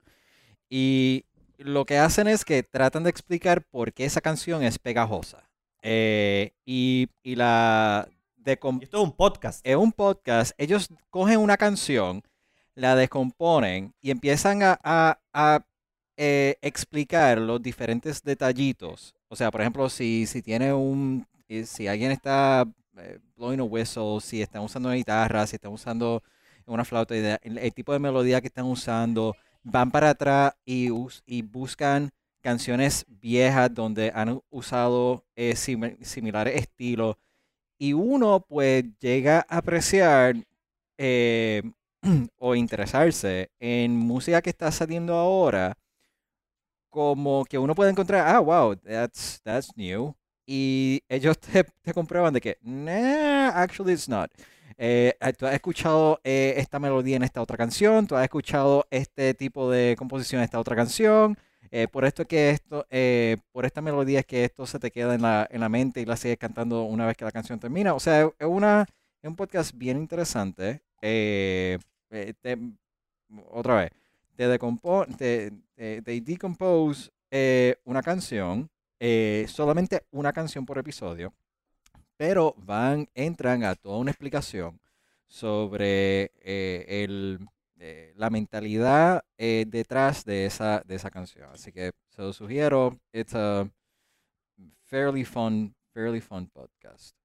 Y lo que hacen es que tratan de explicar por qué esa canción es pegajosa. Eh, y, y la Y esto es un podcast. es un podcast, ellos cogen una canción, la descomponen y empiezan a, a- a, eh, explicar los diferentes detallitos. O sea, por ejemplo, si, si tiene un, eh, si alguien está eh, blowing a whistle, si están usando una guitarra, si están usando una flauta, el, tipo de melodía que están usando, van para atrás y, y buscan canciones viejas donde han usado eh, simi- similares estilos y uno pues llega a apreciar o interesarse en música que está saliendo ahora como que uno puede encontrar, ah, wow, that's, that's new. Y ellos te, te comprueban de que, nah, actually it's not. Eh, ah, tú has escuchado eh, esta melodía en esta otra canción, tú has escuchado este tipo de composición en esta otra canción. eh, por esto es que esto, eh, por esta melodía es que esto se te queda en la, en la mente y la sigues cantando una vez que la canción termina. O sea, es una, es un podcast bien interesante. Eh, te- otra vez, te, decompo te, te- decompose eh, una canción, eh, solamente una canción por episodio, pero van, entran a toda una explicación sobre el, la mentalidad detrás de esa, de esa canción. Así que se lo sugiero. It's a fairly fun, fairly fun podcast.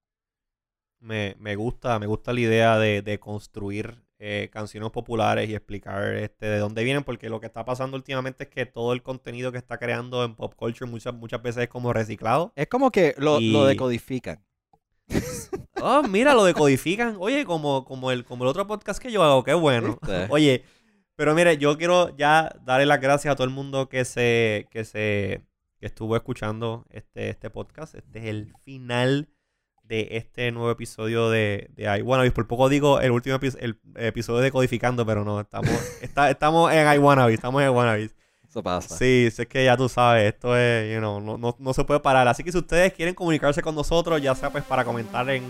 Me, me gusta, me gusta la idea de, de construir eh, canciones populares y explicar este, de dónde vienen, porque lo que está pasando últimamente es que todo el contenido que está creando en pop culture muchas, muchas veces es como reciclado. Es como que lo, decodifican. Oh, mira, lo decodifican. Oye, como, como, el, como el otro podcast que yo hago, qué bueno. ¿Viste? Oye, pero mire, yo quiero ya darle las gracias a todo el mundo que se, que se que estuvo escuchando este, este podcast. Este es el final de este nuevo episodio de, de I Wanna Be. Por poco digo el último epi- el episodio de Codificando, pero no, estamos, está- estamos en I Wanna Be, estamos en I Wanna Be. Eso pasa. Sí, es que ya tú sabes, esto es, you know, no, no, no se puede parar. Así que si ustedes quieren comunicarse con nosotros, ya sea pues para comentar en,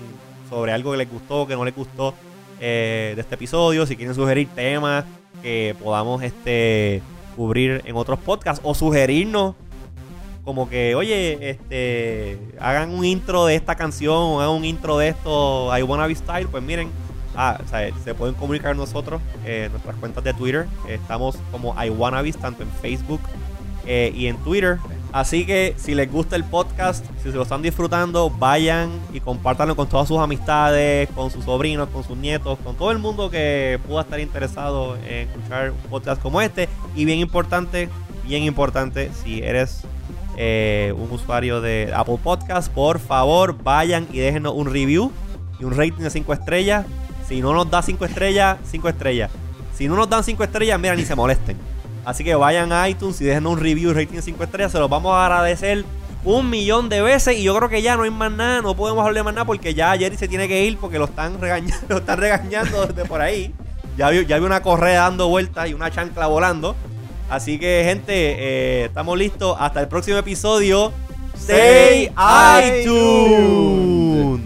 sobre algo que les gustó, que no les gustó eh, de este episodio, si quieren sugerir temas que podamos este cubrir en otros podcasts o sugerirnos como que, oye, este, hagan un intro de esta canción o hagan un intro de esto, I Wanna Be Style, pues miren, ah, se pueden comunicar nosotros eh, nuestras cuentas de Twitter. Estamos como I Wanna Be, tanto en Facebook eh, y en Twitter. Así que si les gusta el podcast, si se lo están disfrutando, vayan y compártanlo con todas sus amistades, con sus sobrinos, con sus nietos, con todo el mundo que pueda estar interesado en escuchar un podcast como este. Y bien importante, bien importante, si eres eh, un usuario de Apple Podcast, por favor vayan y déjenos un review y un rating de 5 estrellas. Si no nos da 5 estrellas, 5 estrellas. Si no nos dan 5 estrellas, mira, ni se molesten. Así que vayan a iTunes y déjenos un review y rating de 5 estrellas. Se los vamos a agradecer un millón de veces. Y yo creo que ya no hay más nada, no podemos hablar más nada porque ya Jerry se tiene que ir porque lo están regañando, lo están regañando desde por ahí. Ya vi, ya vi una correa dando vueltas y una chancla volando. Así que, gente, eh, estamos listos. Hasta el próximo episodio. Stay iTunes.